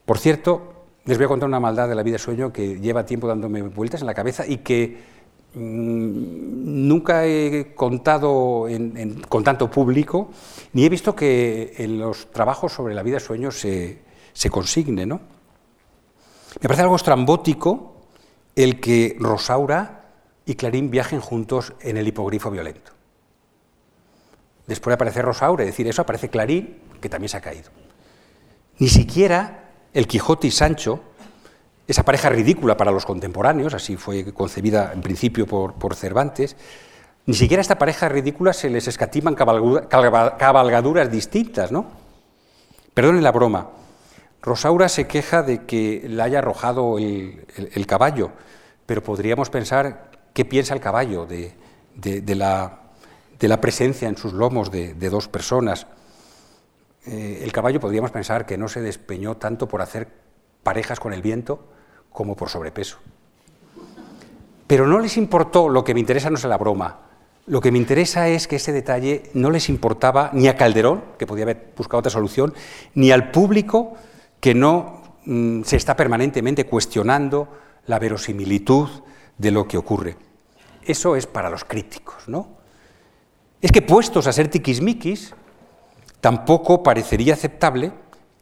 Por cierto, les voy a contar una maldad de la vida sueño que lleva tiempo dándome vueltas en la cabeza y que nunca he contado con tanto público, ni he visto que en los trabajos sobre la vida sueño se, se consigne. ¿no? Me parece algo estrambótico el que Rosaura y Clarín viajen juntos en el hipogrifo violento. Después de aparecer Rosaura y decir eso, aparece Clarín, que también se ha caído. Ni siquiera el Quijote y Sancho, esa pareja ridícula para los contemporáneos, así fue concebida en principio por, Cervantes, ni siquiera a esta pareja ridícula se les escatiman cabalgaduras distintas, ¿no? Perdonen la broma. Rosaura se queja de que le haya arrojado el, caballo, pero podríamos pensar qué piensa el caballo de, la, presencia en sus lomos de dos personas. Eh, el caballo podríamos pensar que no se despeñó tanto por hacer parejas con el viento como por sobrepeso. Pero no les importó, lo que me interesa no es la broma, lo que me interesa es que ese detalle no les importaba ni a Calderón, que podía haber buscado otra solución, ni al público que no mm, se está permanentemente cuestionando la verosimilitud de lo que ocurre. Eso es para los críticos, ¿no? Es que puestos a ser tiquismiquis, Tampoco parecería aceptable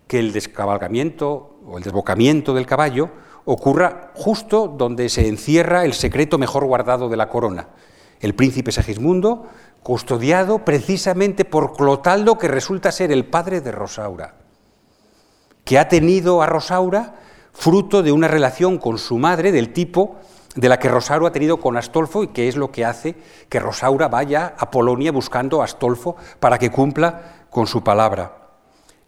que el descabalgamiento o el desbocamiento del caballo ocurra justo donde se encierra el secreto mejor guardado de la corona, el príncipe Segismundo, custodiado precisamente por Clotaldo, que resulta ser el padre de Rosaura, que ha tenido a Rosaura fruto de una relación con su madre del tipo de la que Rosaura ha tenido con Astolfo y que es lo que hace que Rosaura vaya a Polonia buscando a Astolfo para que cumpla con su palabra.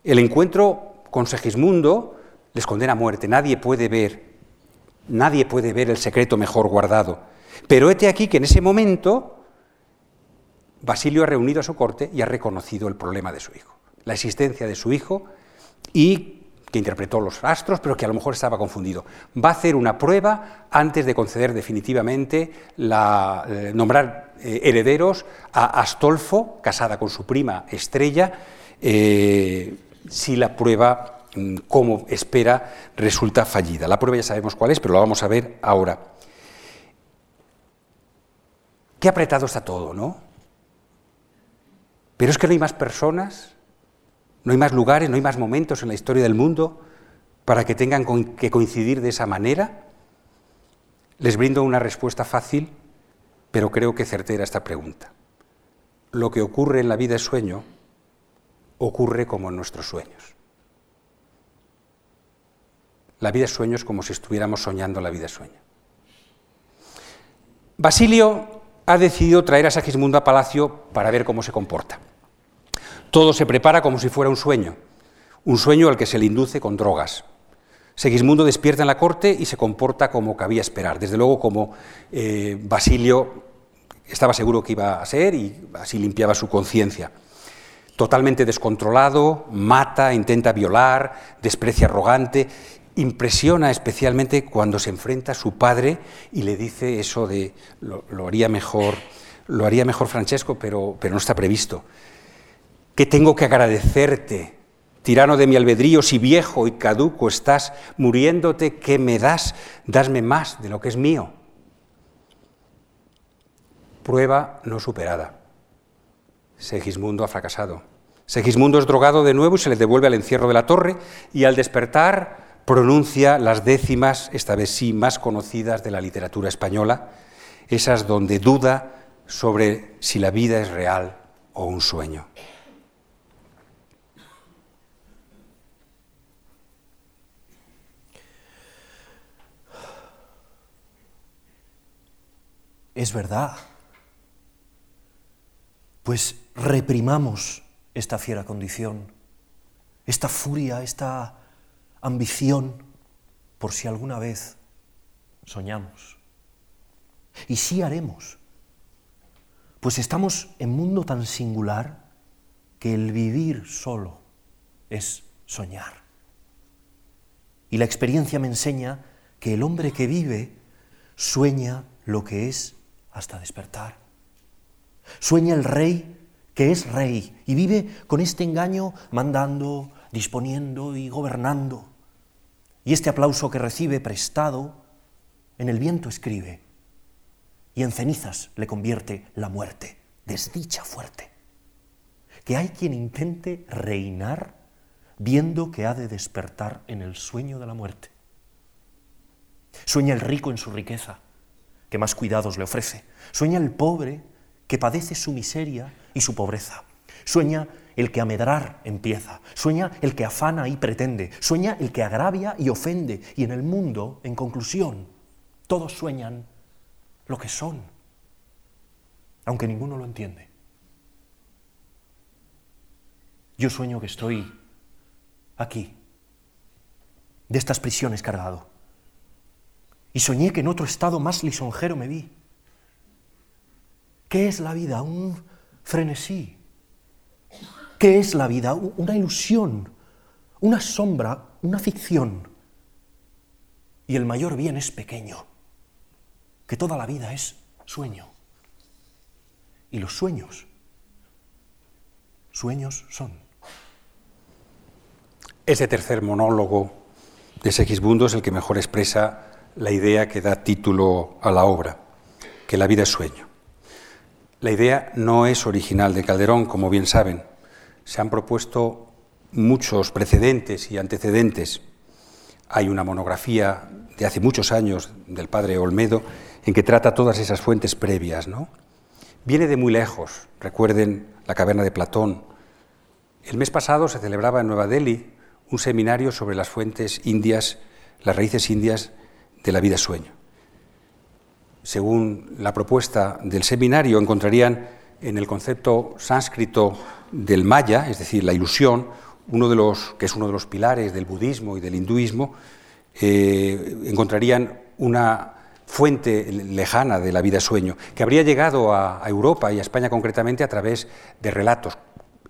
El encuentro con Segismundo les condena a muerte. Nadie puede ver, nadie puede ver el secreto mejor guardado. Pero hete aquí que en ese momento Basilio ha reunido a su corte y ha reconocido el problema de su hijo, la existencia de su hijo y que interpretó los astros, pero que a lo mejor estaba confundido. Va a hacer una prueba antes de conceder definitivamente la, eh, nombrar eh, herederos a Astolfo, casada con su prima Estrella, eh, si la prueba, como espera, resulta fallida. La prueba ya sabemos cuál es, pero la vamos a ver ahora. Qué apretado está todo, ¿no? Pero es que no hay más personas no hay más lugares, no hay más momentos en la historia del mundo para que tengan que coincidir de esa manera. Les brindo una respuesta fácil, pero creo que certera esta pregunta. Lo que ocurre en la vida es sueño, ocurre como en nuestros sueños. La vida es sueño es como si estuviéramos soñando la vida es sueño. Basilio ha decidido traer a Sagismundo a palacio para ver cómo se comporta. Todo se prepara como si fuera un sueño, un sueño al que se le induce con drogas. Segismundo despierta en la corte y se comporta como cabía esperar, desde luego como eh, Basilio estaba seguro que iba a ser y así limpiaba su conciencia. Totalmente descontrolado, mata, intenta violar, desprecia arrogante, impresiona especialmente cuando se enfrenta a su padre y le dice eso de lo, haría mejor, lo haría mejor Francesco, pero, pero no está previsto. ¿Qué tengo que agradecerte? Tirano de mi albedrío, si viejo y caduco estás, muriéndote, ¿qué me das? Dasme más de lo que es mío. Prueba no superada. Segismundo ha fracasado. Segismundo es drogado de nuevo y se le devuelve al encierro de la torre y al despertar pronuncia las décimas, esta vez sí, más conocidas de la literatura española, esas donde duda sobre si la vida es real o un sueño.
es verdad. Pues reprimamos esta fiera condición, esta furia, esta ambición, por si alguna vez soñamos. Y sí haremos, pues estamos en mundo tan singular que el vivir solo es soñar. Y la experiencia me enseña que el hombre que vive sueña lo que es hasta despertar. Sueña el rey que es rey y vive con este engaño mandando, disponiendo y gobernando. Y este aplauso que recibe prestado, en el viento escribe y en cenizas le convierte la muerte, desdicha fuerte. Que hay quien intente reinar viendo que ha de despertar en el sueño de la muerte. Sueña el rico en su riqueza, que más cuidados le ofrece. Sueña el pobre que padece su miseria y su pobreza. Sueña el que a medrar empieza. Sueña el que afana y pretende. Sueña el que agravia y ofende. Y en el mundo, en conclusión, todos sueñan lo que son, aunque ninguno lo entiende. Yo sueño que estoy aquí, de estas prisiones cargado y soñé que en otro estado más lisonjero me vi. ¿Qué es la vida? Un frenesí. ¿Qué es la vida? Una ilusión, una sombra, una ficción. Y el mayor bien es pequeño, que toda la vida es sueño. Y los sueños, sueños son.
Ese tercer monólogo de Segismundo es el que mejor expresa la idea que da título a la obra, que la vida es sueño. La idea no es original de Calderón, como bien saben. Se han propuesto muchos precedentes y antecedentes. Hay una monografía de hace muchos años del padre Olmedo en que trata todas esas fuentes previas. ¿no? Viene de muy lejos. Recuerden la caverna de Platón. El mes pasado se celebraba en Nueva Delhi un seminario sobre las fuentes indias, las raíces indias de la vida sueño. Según la propuesta del seminario, encontrarían en el concepto sánscrito del maya, es decir, la ilusión, uno de los, que es uno de los pilares del budismo y del hinduismo, eh, encontrarían una fuente lejana de la vida sueño, que habría llegado a, Europa y a España concretamente a través de relatos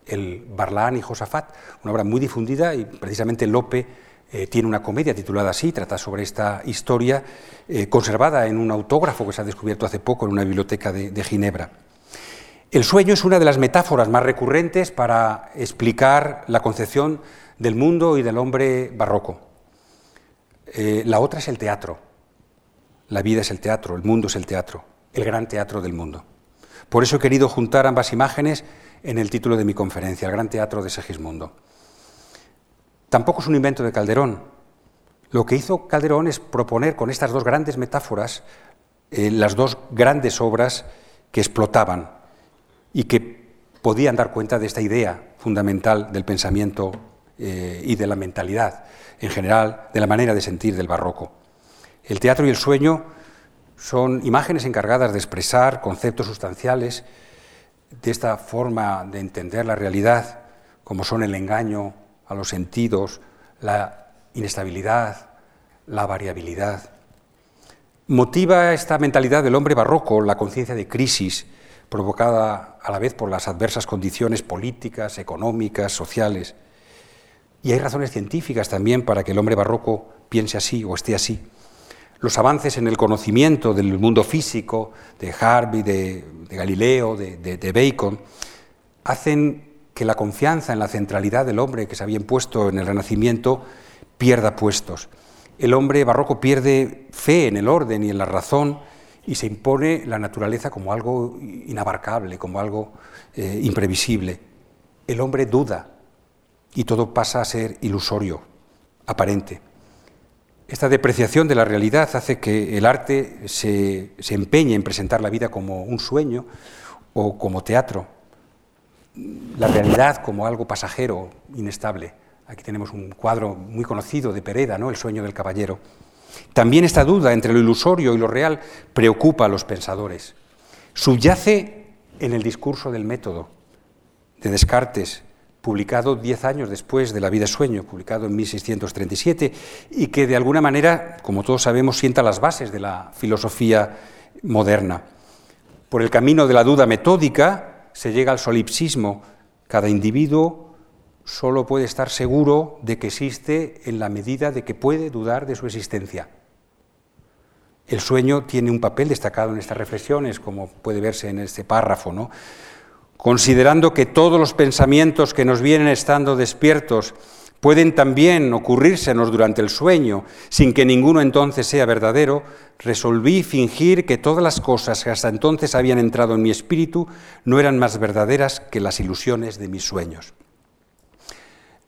el Barlán y Josafat, una obra muy difundida y precisamente Lope eh, tiene una comedia titulada así, trata sobre esta historia, eh, conservada en un autógrafo que se ha descubierto hace poco en una biblioteca de, Ginebra. El sueño es una de las metáforas más recurrentes para explicar la concepción del mundo y del hombre barroco. Eh, la otra es el teatro. La vida es el teatro, el mundo es el teatro, el gran teatro del mundo. Por eso he querido juntar ambas imágenes en el título de mi conferencia, El Gran Teatro de Segismundo. Tampoco es un invento de Calderón. Lo que hizo Calderón es proponer con estas dos grandes metáforas eh, las dos grandes obras que explotaban y que podían dar cuenta de esta idea fundamental del pensamiento eh, y de la mentalidad en general, de la manera de sentir del barroco. El teatro y el sueño son imágenes encargadas de expresar conceptos sustanciales de esta forma de entender la realidad, como son el engaño a los sentidos, la inestabilidad, la variabilidad. Motiva esta mentalidad del hombre barroco la conciencia de crisis, provocada a la vez por las adversas condiciones políticas, económicas, sociales. Y hay razones científicas también para que el hombre barroco piense así o esté así los avances en el conocimiento del mundo físico de Harvey, de, Galileo, de, Bacon, hacen que la confianza en la centralidad del hombre que se había impuesto en el Renacimiento pierda puestos. El hombre barroco pierde fe en el orden y en la razón y se impone la naturaleza como algo inabarcable, como algo eh, imprevisible. El hombre duda y todo pasa a ser ilusorio, aparente. Esta depreciación de la realidad hace que el arte se, empeñe en presentar la vida como un sueño o como teatro, la realidad como algo pasajero, inestable. Aquí tenemos un cuadro muy conocido de Pereda, ¿no? El sueño del caballero. También esta duda entre lo ilusorio y lo real preocupa a los pensadores. Subyace en el discurso del método de Descartes, publicado diez años después de La vida sueño, publicado en 1637, y que de alguna manera, como todos sabemos, sienta las bases de la filosofía moderna. Por el camino de la duda metódica se llega al solipsismo. Cada individuo solo puede estar seguro de que existe en la medida de que puede dudar de su existencia. El sueño tiene un papel destacado en estas reflexiones, como puede verse en este párrafo, ¿no? considerando que todos los pensamientos que nos vienen estando despiertos pueden también ocurrírsenos durante el sueño, sin que ninguno entonces sea verdadero, resolví fingir que todas las cosas que hasta entonces habían entrado en mi espíritu no eran más verdaderas que las ilusiones de mis sueños.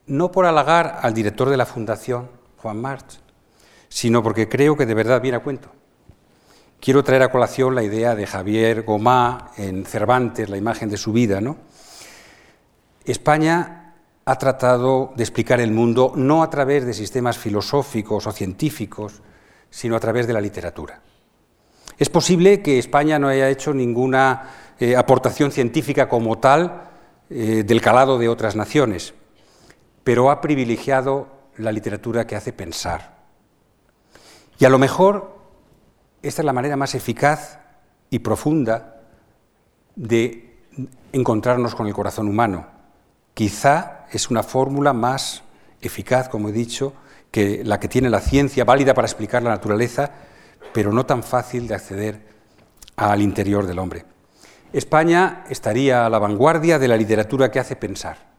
No por halagar al director de la fundación, Juan March, sino porque creo que de verdad viene a cuento. Quiero traer a colación la idea de Javier Gomá en Cervantes, la imagen de su vida. ¿no? España ha tratado de explicar el mundo no a través de sistemas filosóficos o científicos, sino a través de la literatura. Es posible que España no haya hecho ninguna eh, aportación científica como tal eh, del calado de otras naciones, pero ha privilegiado la literatura que hace pensar. Y a lo mejor esta es la manera más eficaz y profunda de encontrarnos con el corazón humano. Quizá es una fórmula más eficaz, como he dicho, que la que tiene la ciencia, válida para explicar la naturaleza, pero no tan fácil de acceder al interior del hombre. España estaría a la vanguardia de la literatura que hace pensar.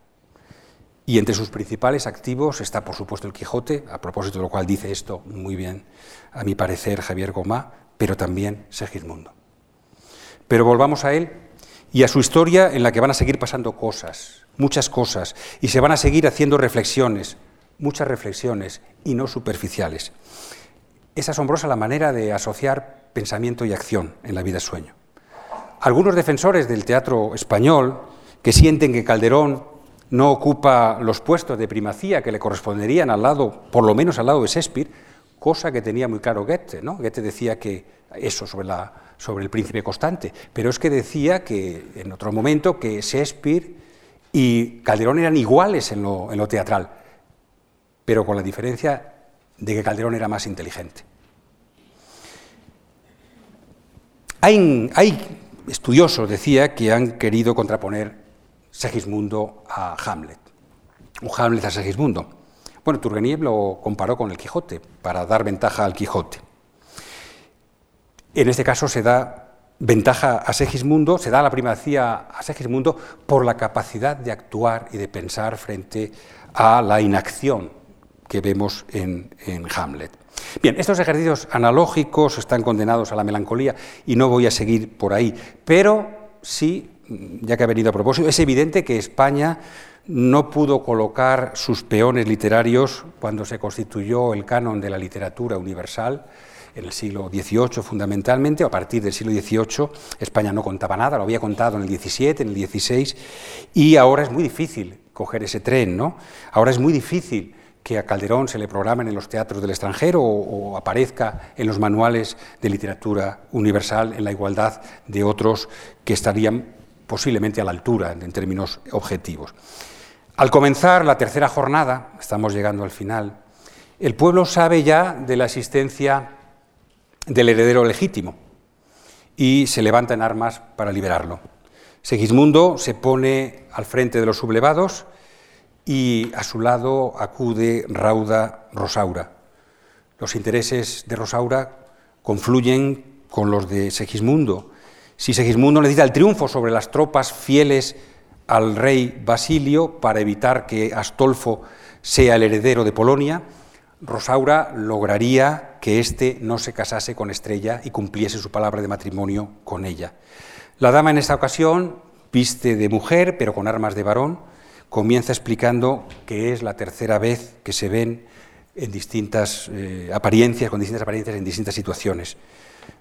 Y entre sus principales activos está, por supuesto, el Quijote, a propósito de lo cual dice esto muy bien, a mi parecer, Javier Gomá, pero también Segismundo. Pero volvamos a él y a su historia en la que van a seguir pasando cosas, muchas cosas, y se van a seguir haciendo reflexiones, muchas reflexiones, y no superficiales. Es asombrosa la manera de asociar pensamiento y acción en la vida sueño. Algunos defensores del teatro español, que sienten que Calderón no ocupa los puestos de primacía que le corresponderían al lado, por lo menos al lado de Shakespeare, cosa que tenía muy claro Goethe. ¿no? Goethe decía que eso sobre, la, sobre el príncipe constante, pero es que decía que en otro momento que Shakespeare y Calderón eran iguales en lo, en lo teatral, pero con la diferencia de que Calderón era más inteligente. Hay, hay estudiosos, decía, que han querido contraponer Segismundo a Hamlet, o Hamlet a Segismundo. Bueno, Turgeniev lo comparó con el Quijote para dar ventaja al Quijote. En este caso se da ventaja a Segismundo, se da la primacía a Segismundo por la capacidad de actuar y de pensar frente a la inacción que vemos en, Hamlet. Bien, estos ejercicios analógicos están condenados a la melancolía y no voy a seguir por ahí, pero sí, ya que ha venido a propósito, es evidente que España no pudo colocar sus peones literarios cuando se constituyó el canon de la literatura universal, en el siglo XVIII fundamentalmente, a partir del siglo XVIII España no contaba nada, lo había contado en el XVII, en el XVI, y ahora es muy difícil coger ese tren, ¿no? Ahora es muy difícil que a Calderón se le programen en los teatros del extranjero o, o, aparezca en los manuales de literatura universal en la igualdad de otros que estarían posiblemente a la altura en términos objetivos. Al comenzar la tercera jornada, estamos llegando al final, el pueblo sabe ya de la existencia del heredero legítimo y se levanta en armas para liberarlo. Segismundo se pone al frente de los sublevados y a su lado acude Rauda Rosaura. Los intereses de Rosaura confluyen con los de Segismundo. Si Segismundo necesita el triunfo sobre las tropas fieles al rey Basilio para evitar que Astolfo sea el heredero de Polonia, Rosaura lograría que éste no se casase con Estrella y cumpliese su palabra de matrimonio con ella. La dama en esta ocasión viste de mujer, pero con armas de varón, comienza explicando que es la tercera vez que se ven en distintas eh, apariencias, con distintas apariencias en distintas situaciones.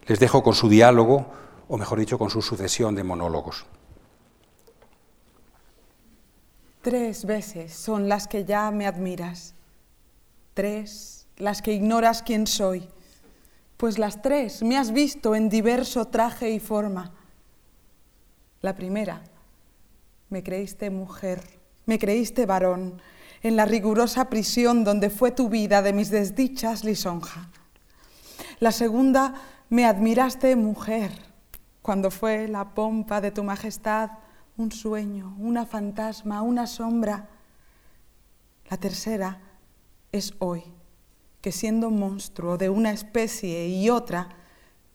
Les dejo con su diálogo, o mejor dicho, con su sucesión de monólogos.
Tres veces son las que ya me admiras, tres las que ignoras quién soy, pues las tres me has visto en diverso traje y forma. La primera, me creíste mujer, me creíste varón, en la rigurosa prisión donde fue tu vida de mis desdichas lisonja. La segunda, me admiraste mujer, cuando fue la pompa de tu majestad un sueño, una fantasma, una sombra. La tercera es hoy, que siendo monstruo de una especie y otra,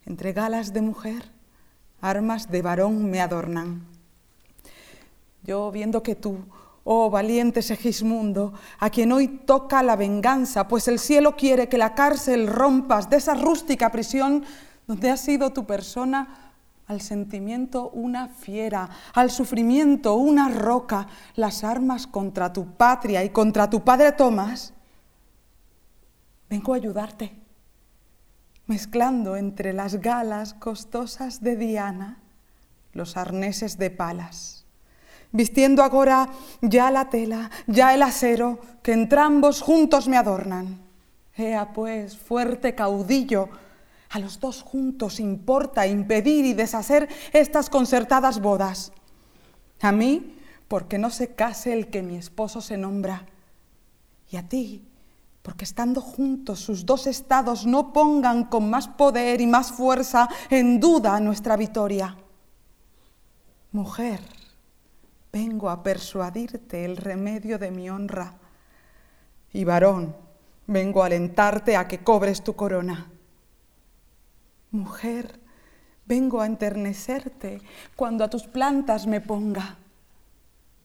entre galas de mujer, armas de varón me adornan. Yo viendo que tú, oh valiente Segismundo, a quien hoy toca la venganza, pues el cielo quiere que la cárcel rompas de esa rústica prisión donde ha sido tu persona al sentimiento una fiera, al sufrimiento una roca, las armas contra tu patria y contra tu padre Tomás, vengo a ayudarte, mezclando entre las galas costosas de Diana los arneses de palas, vistiendo ahora ya la tela, ya el acero, que entrambos juntos me adornan. Ea pues, fuerte caudillo, a los dos juntos importa impedir y deshacer estas concertadas bodas. A mí, porque no se case el que mi esposo se nombra. Y a ti, porque estando juntos sus dos estados no pongan con más poder y más fuerza en duda nuestra victoria. Mujer, vengo a persuadirte el remedio de mi honra. Y varón, vengo a alentarte a que cobres tu corona. Mujer, vengo a enternecerte cuando a tus plantas me ponga.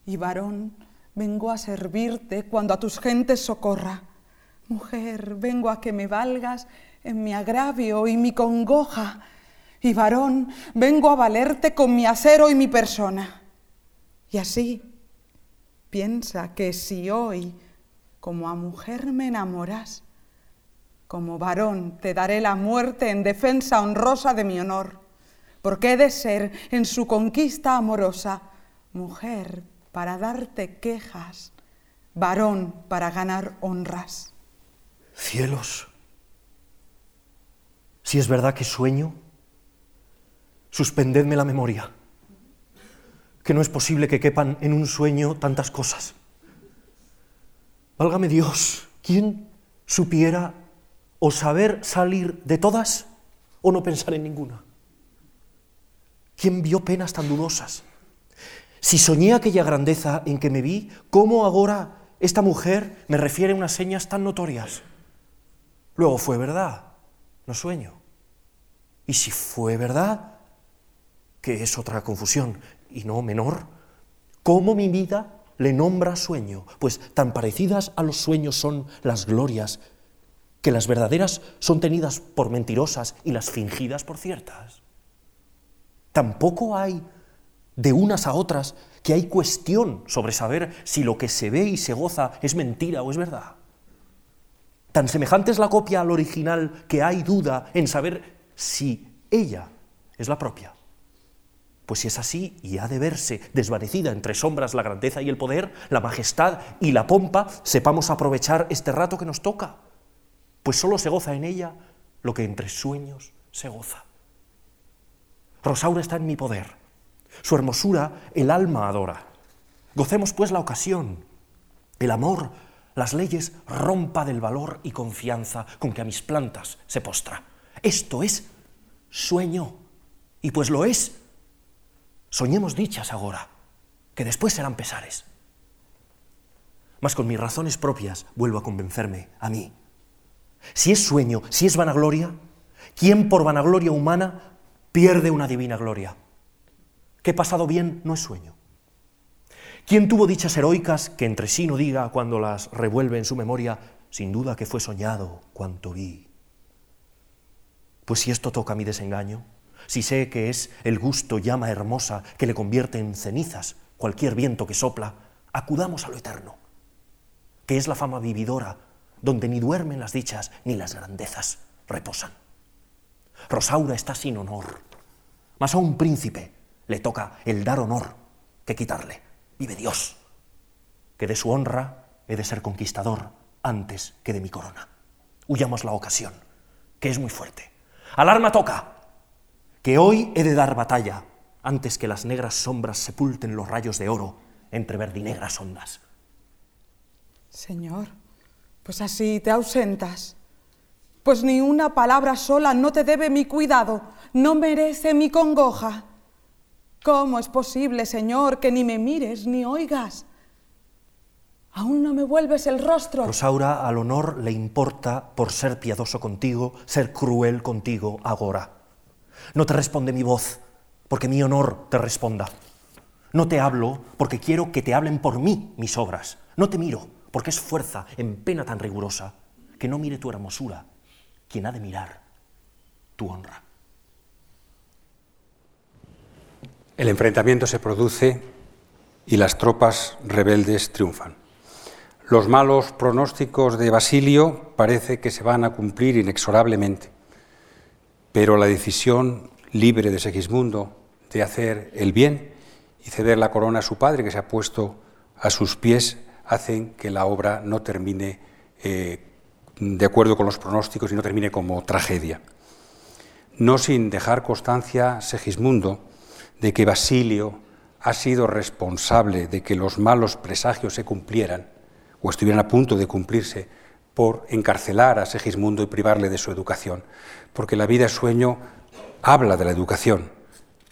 Y varón, vengo a servirte cuando a tus gentes socorra. Mujer, vengo a que me valgas en mi agravio y mi congoja. Y varón, vengo a valerte con mi acero y mi persona. Y así, piensa que si hoy, como a mujer me enamoras, como varón te daré la muerte en defensa honrosa de mi honor, porque he de ser en su conquista amorosa mujer para darte quejas, varón para ganar honras.
Cielos, si es verdad que sueño, suspendedme la memoria, que no es posible que quepan en un sueño tantas cosas. Válgame Dios, ¿quién supiera o saber salir de todas o no pensar en ninguna. ¿Quién vio penas tan dudosas? Si soñé aquella grandeza en que me vi, ¿cómo ahora esta mujer me refiere unas señas tan notorias? Luego fue verdad, no sueño. Y si fue verdad, que es otra confusión y no menor, ¿cómo mi vida le nombra sueño? Pues tan parecidas a los sueños son las glorias, que las verdaderas son tenidas por mentirosas y las fingidas por ciertas. Tampoco hay de unas a otras que hay cuestión sobre saber si lo que se ve y se goza es mentira o es verdad. Tan semejante es la copia al original que hay duda en saber si ella es la propia. Pues si es así y ha de verse desvanecida entre sombras la grandeza y el poder, la majestad y la pompa, sepamos aprovechar este rato que nos toca, pues solo se goza en ella lo que entre sueños se goza. Rosaura está en mi poder, su hermosura el alma adora. Gocemos pues la ocasión, el amor, las leyes rompa del valor y confianza con que a mis plantas se postra. Esto es sueño, y pues lo es. Soñemos dichas ahora, que después serán pesares. Mas con mis razones propias vuelvo a convencerme a mí. Si es sueño, si es vanagloria, ¿quién por vanagloria humana pierde una divina gloria? que pasado bien no es sueño. ¿Quién tuvo dichas heroicas que entre sí no diga cuando las revuelve en su memoria, sin duda que fue soñado cuanto vi? Pues si esto toca mi desengaño, si sé que es el gusto llama hermosa que le convierte en cenizas cualquier viento que sopla, acudamos a lo eterno, que es la fama vividora, donde ni duermen las dichas ni las grandezas reposan. Rosaura está sin honor, mas a un príncipe le toca el dar honor que quitarle. Vive Dios, que de su honra he de ser conquistador antes que de mi corona. Huyamos la ocasión, que es muy fuerte. Alarma toca, que hoy he de dar batalla antes que las negras sombras sepulten los rayos de oro entre verdinegras ondas.
Señor, pues así te ausentas. Pues ni una palabra sola no te debe mi cuidado, no merece mi congoja. ¿Cómo es posible, Señor, que ni me mires ni oigas? Aún no me vuelves el rostro.
Rosaura, al honor le importa, por ser piadoso contigo, ser cruel contigo agora. No te responde mi voz, porque mi honor te responda. No te hablo, porque quiero que te hablen por mí mis obras. No te miro, porque es fuerza en pena tan rigurosa, que no mire tu hermosura, quien ha de mirar tu honra.
El enfrentamiento se produce y las tropas rebeldes triunfan. Los malos pronósticos de Basilio parece que se van a cumplir inexorablemente, pero la decisión libre de Segismundo de hacer el bien y ceder la corona a su padre, que se ha puesto a sus pies, hacen que la obra no termine eh, de acuerdo con los pronósticos y no termine como tragedia. No sin dejar constancia Segismundo de que Basilio ha sido responsable de que los malos presagios se cumplieran o estuvieran a punto de cumplirse por encarcelar a Segismundo y privarle de su educación, porque la vida sueño habla de la educación,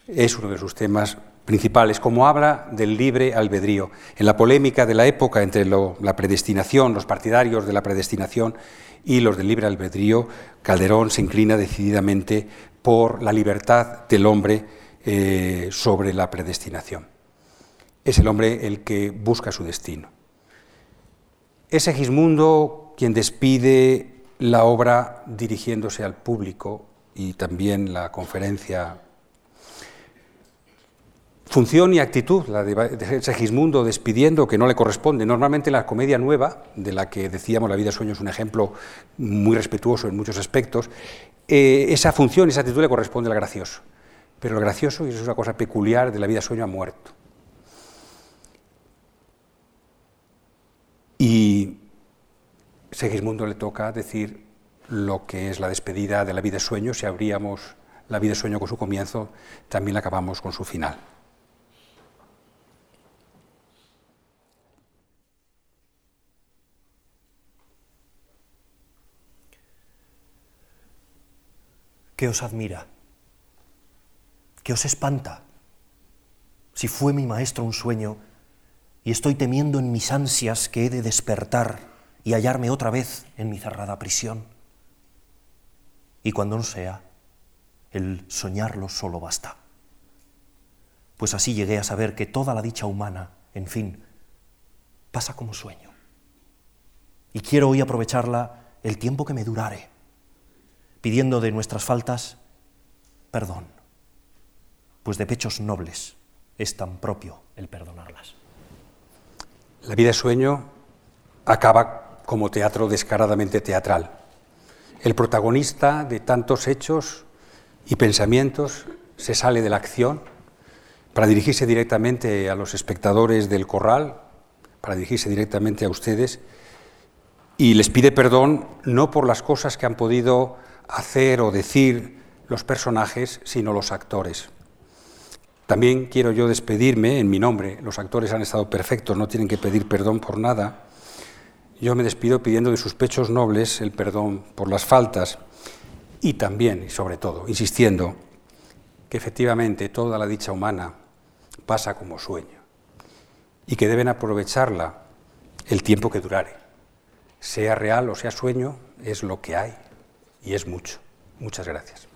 es uno de sus temas principales, como habla del libre albedrío. En la polémica de la época entre la predestinación, los partidarios de la predestinación y los del libre albedrío, Calderón se inclina decididamente por la libertad del hombre eh, sobre la predestinación. Es el hombre el que busca su destino. Es Segismundo quien despide la obra dirigiéndose al público y también la conferencia. Función y actitud, la de Segismundo despidiendo, que no le corresponde. Normalmente la comedia nueva, de la que decíamos La vida sueño es un ejemplo muy respetuoso en muchos aspectos, eh, esa función, esa actitud le corresponde al gracioso. Pero lo gracioso, y eso es una cosa peculiar de la vida sueño, ha muerto. Y Segismundo le toca decir lo que es la despedida de la vida sueño. Si abríamos la vida sueño con su comienzo, también la acabamos con su final.
¿Qué os admira? ¿Qué os espanta? si fue mi maestro un sueño, y estoy temiendo en mis ansias que he de despertar y hallarme otra vez en mi cerrada prisión. Y cuando no sea, el soñarlo solo basta. Pues así llegué a saber que toda la dicha humana, en fin, pasa como sueño. Y quiero hoy aprovecharla el tiempo que me durare, pidiendo de nuestras faltas perdón, pues de pechos nobles es tan propio el perdonarlas.
La vida sueño acaba como teatro descaradamente teatral. El protagonista de tantos hechos y pensamientos se sale de la acción para dirigirse directamente a los espectadores del corral, para dirigirse directamente a ustedes, y les pide perdón no por las cosas que han podido hacer o decir los personajes, sino los actores. También quiero yo despedirme en mi nombre. Los actores han estado perfectos, no tienen que pedir perdón por nada. Yo me despido pidiendo de sus pechos nobles el perdón por las faltas y también, y sobre todo, insistiendo que efectivamente toda la dicha humana pasa como sueño y que deben aprovecharla el tiempo que durare. Sea real o sea sueño, es lo que hay y es mucho. Muchas gracias.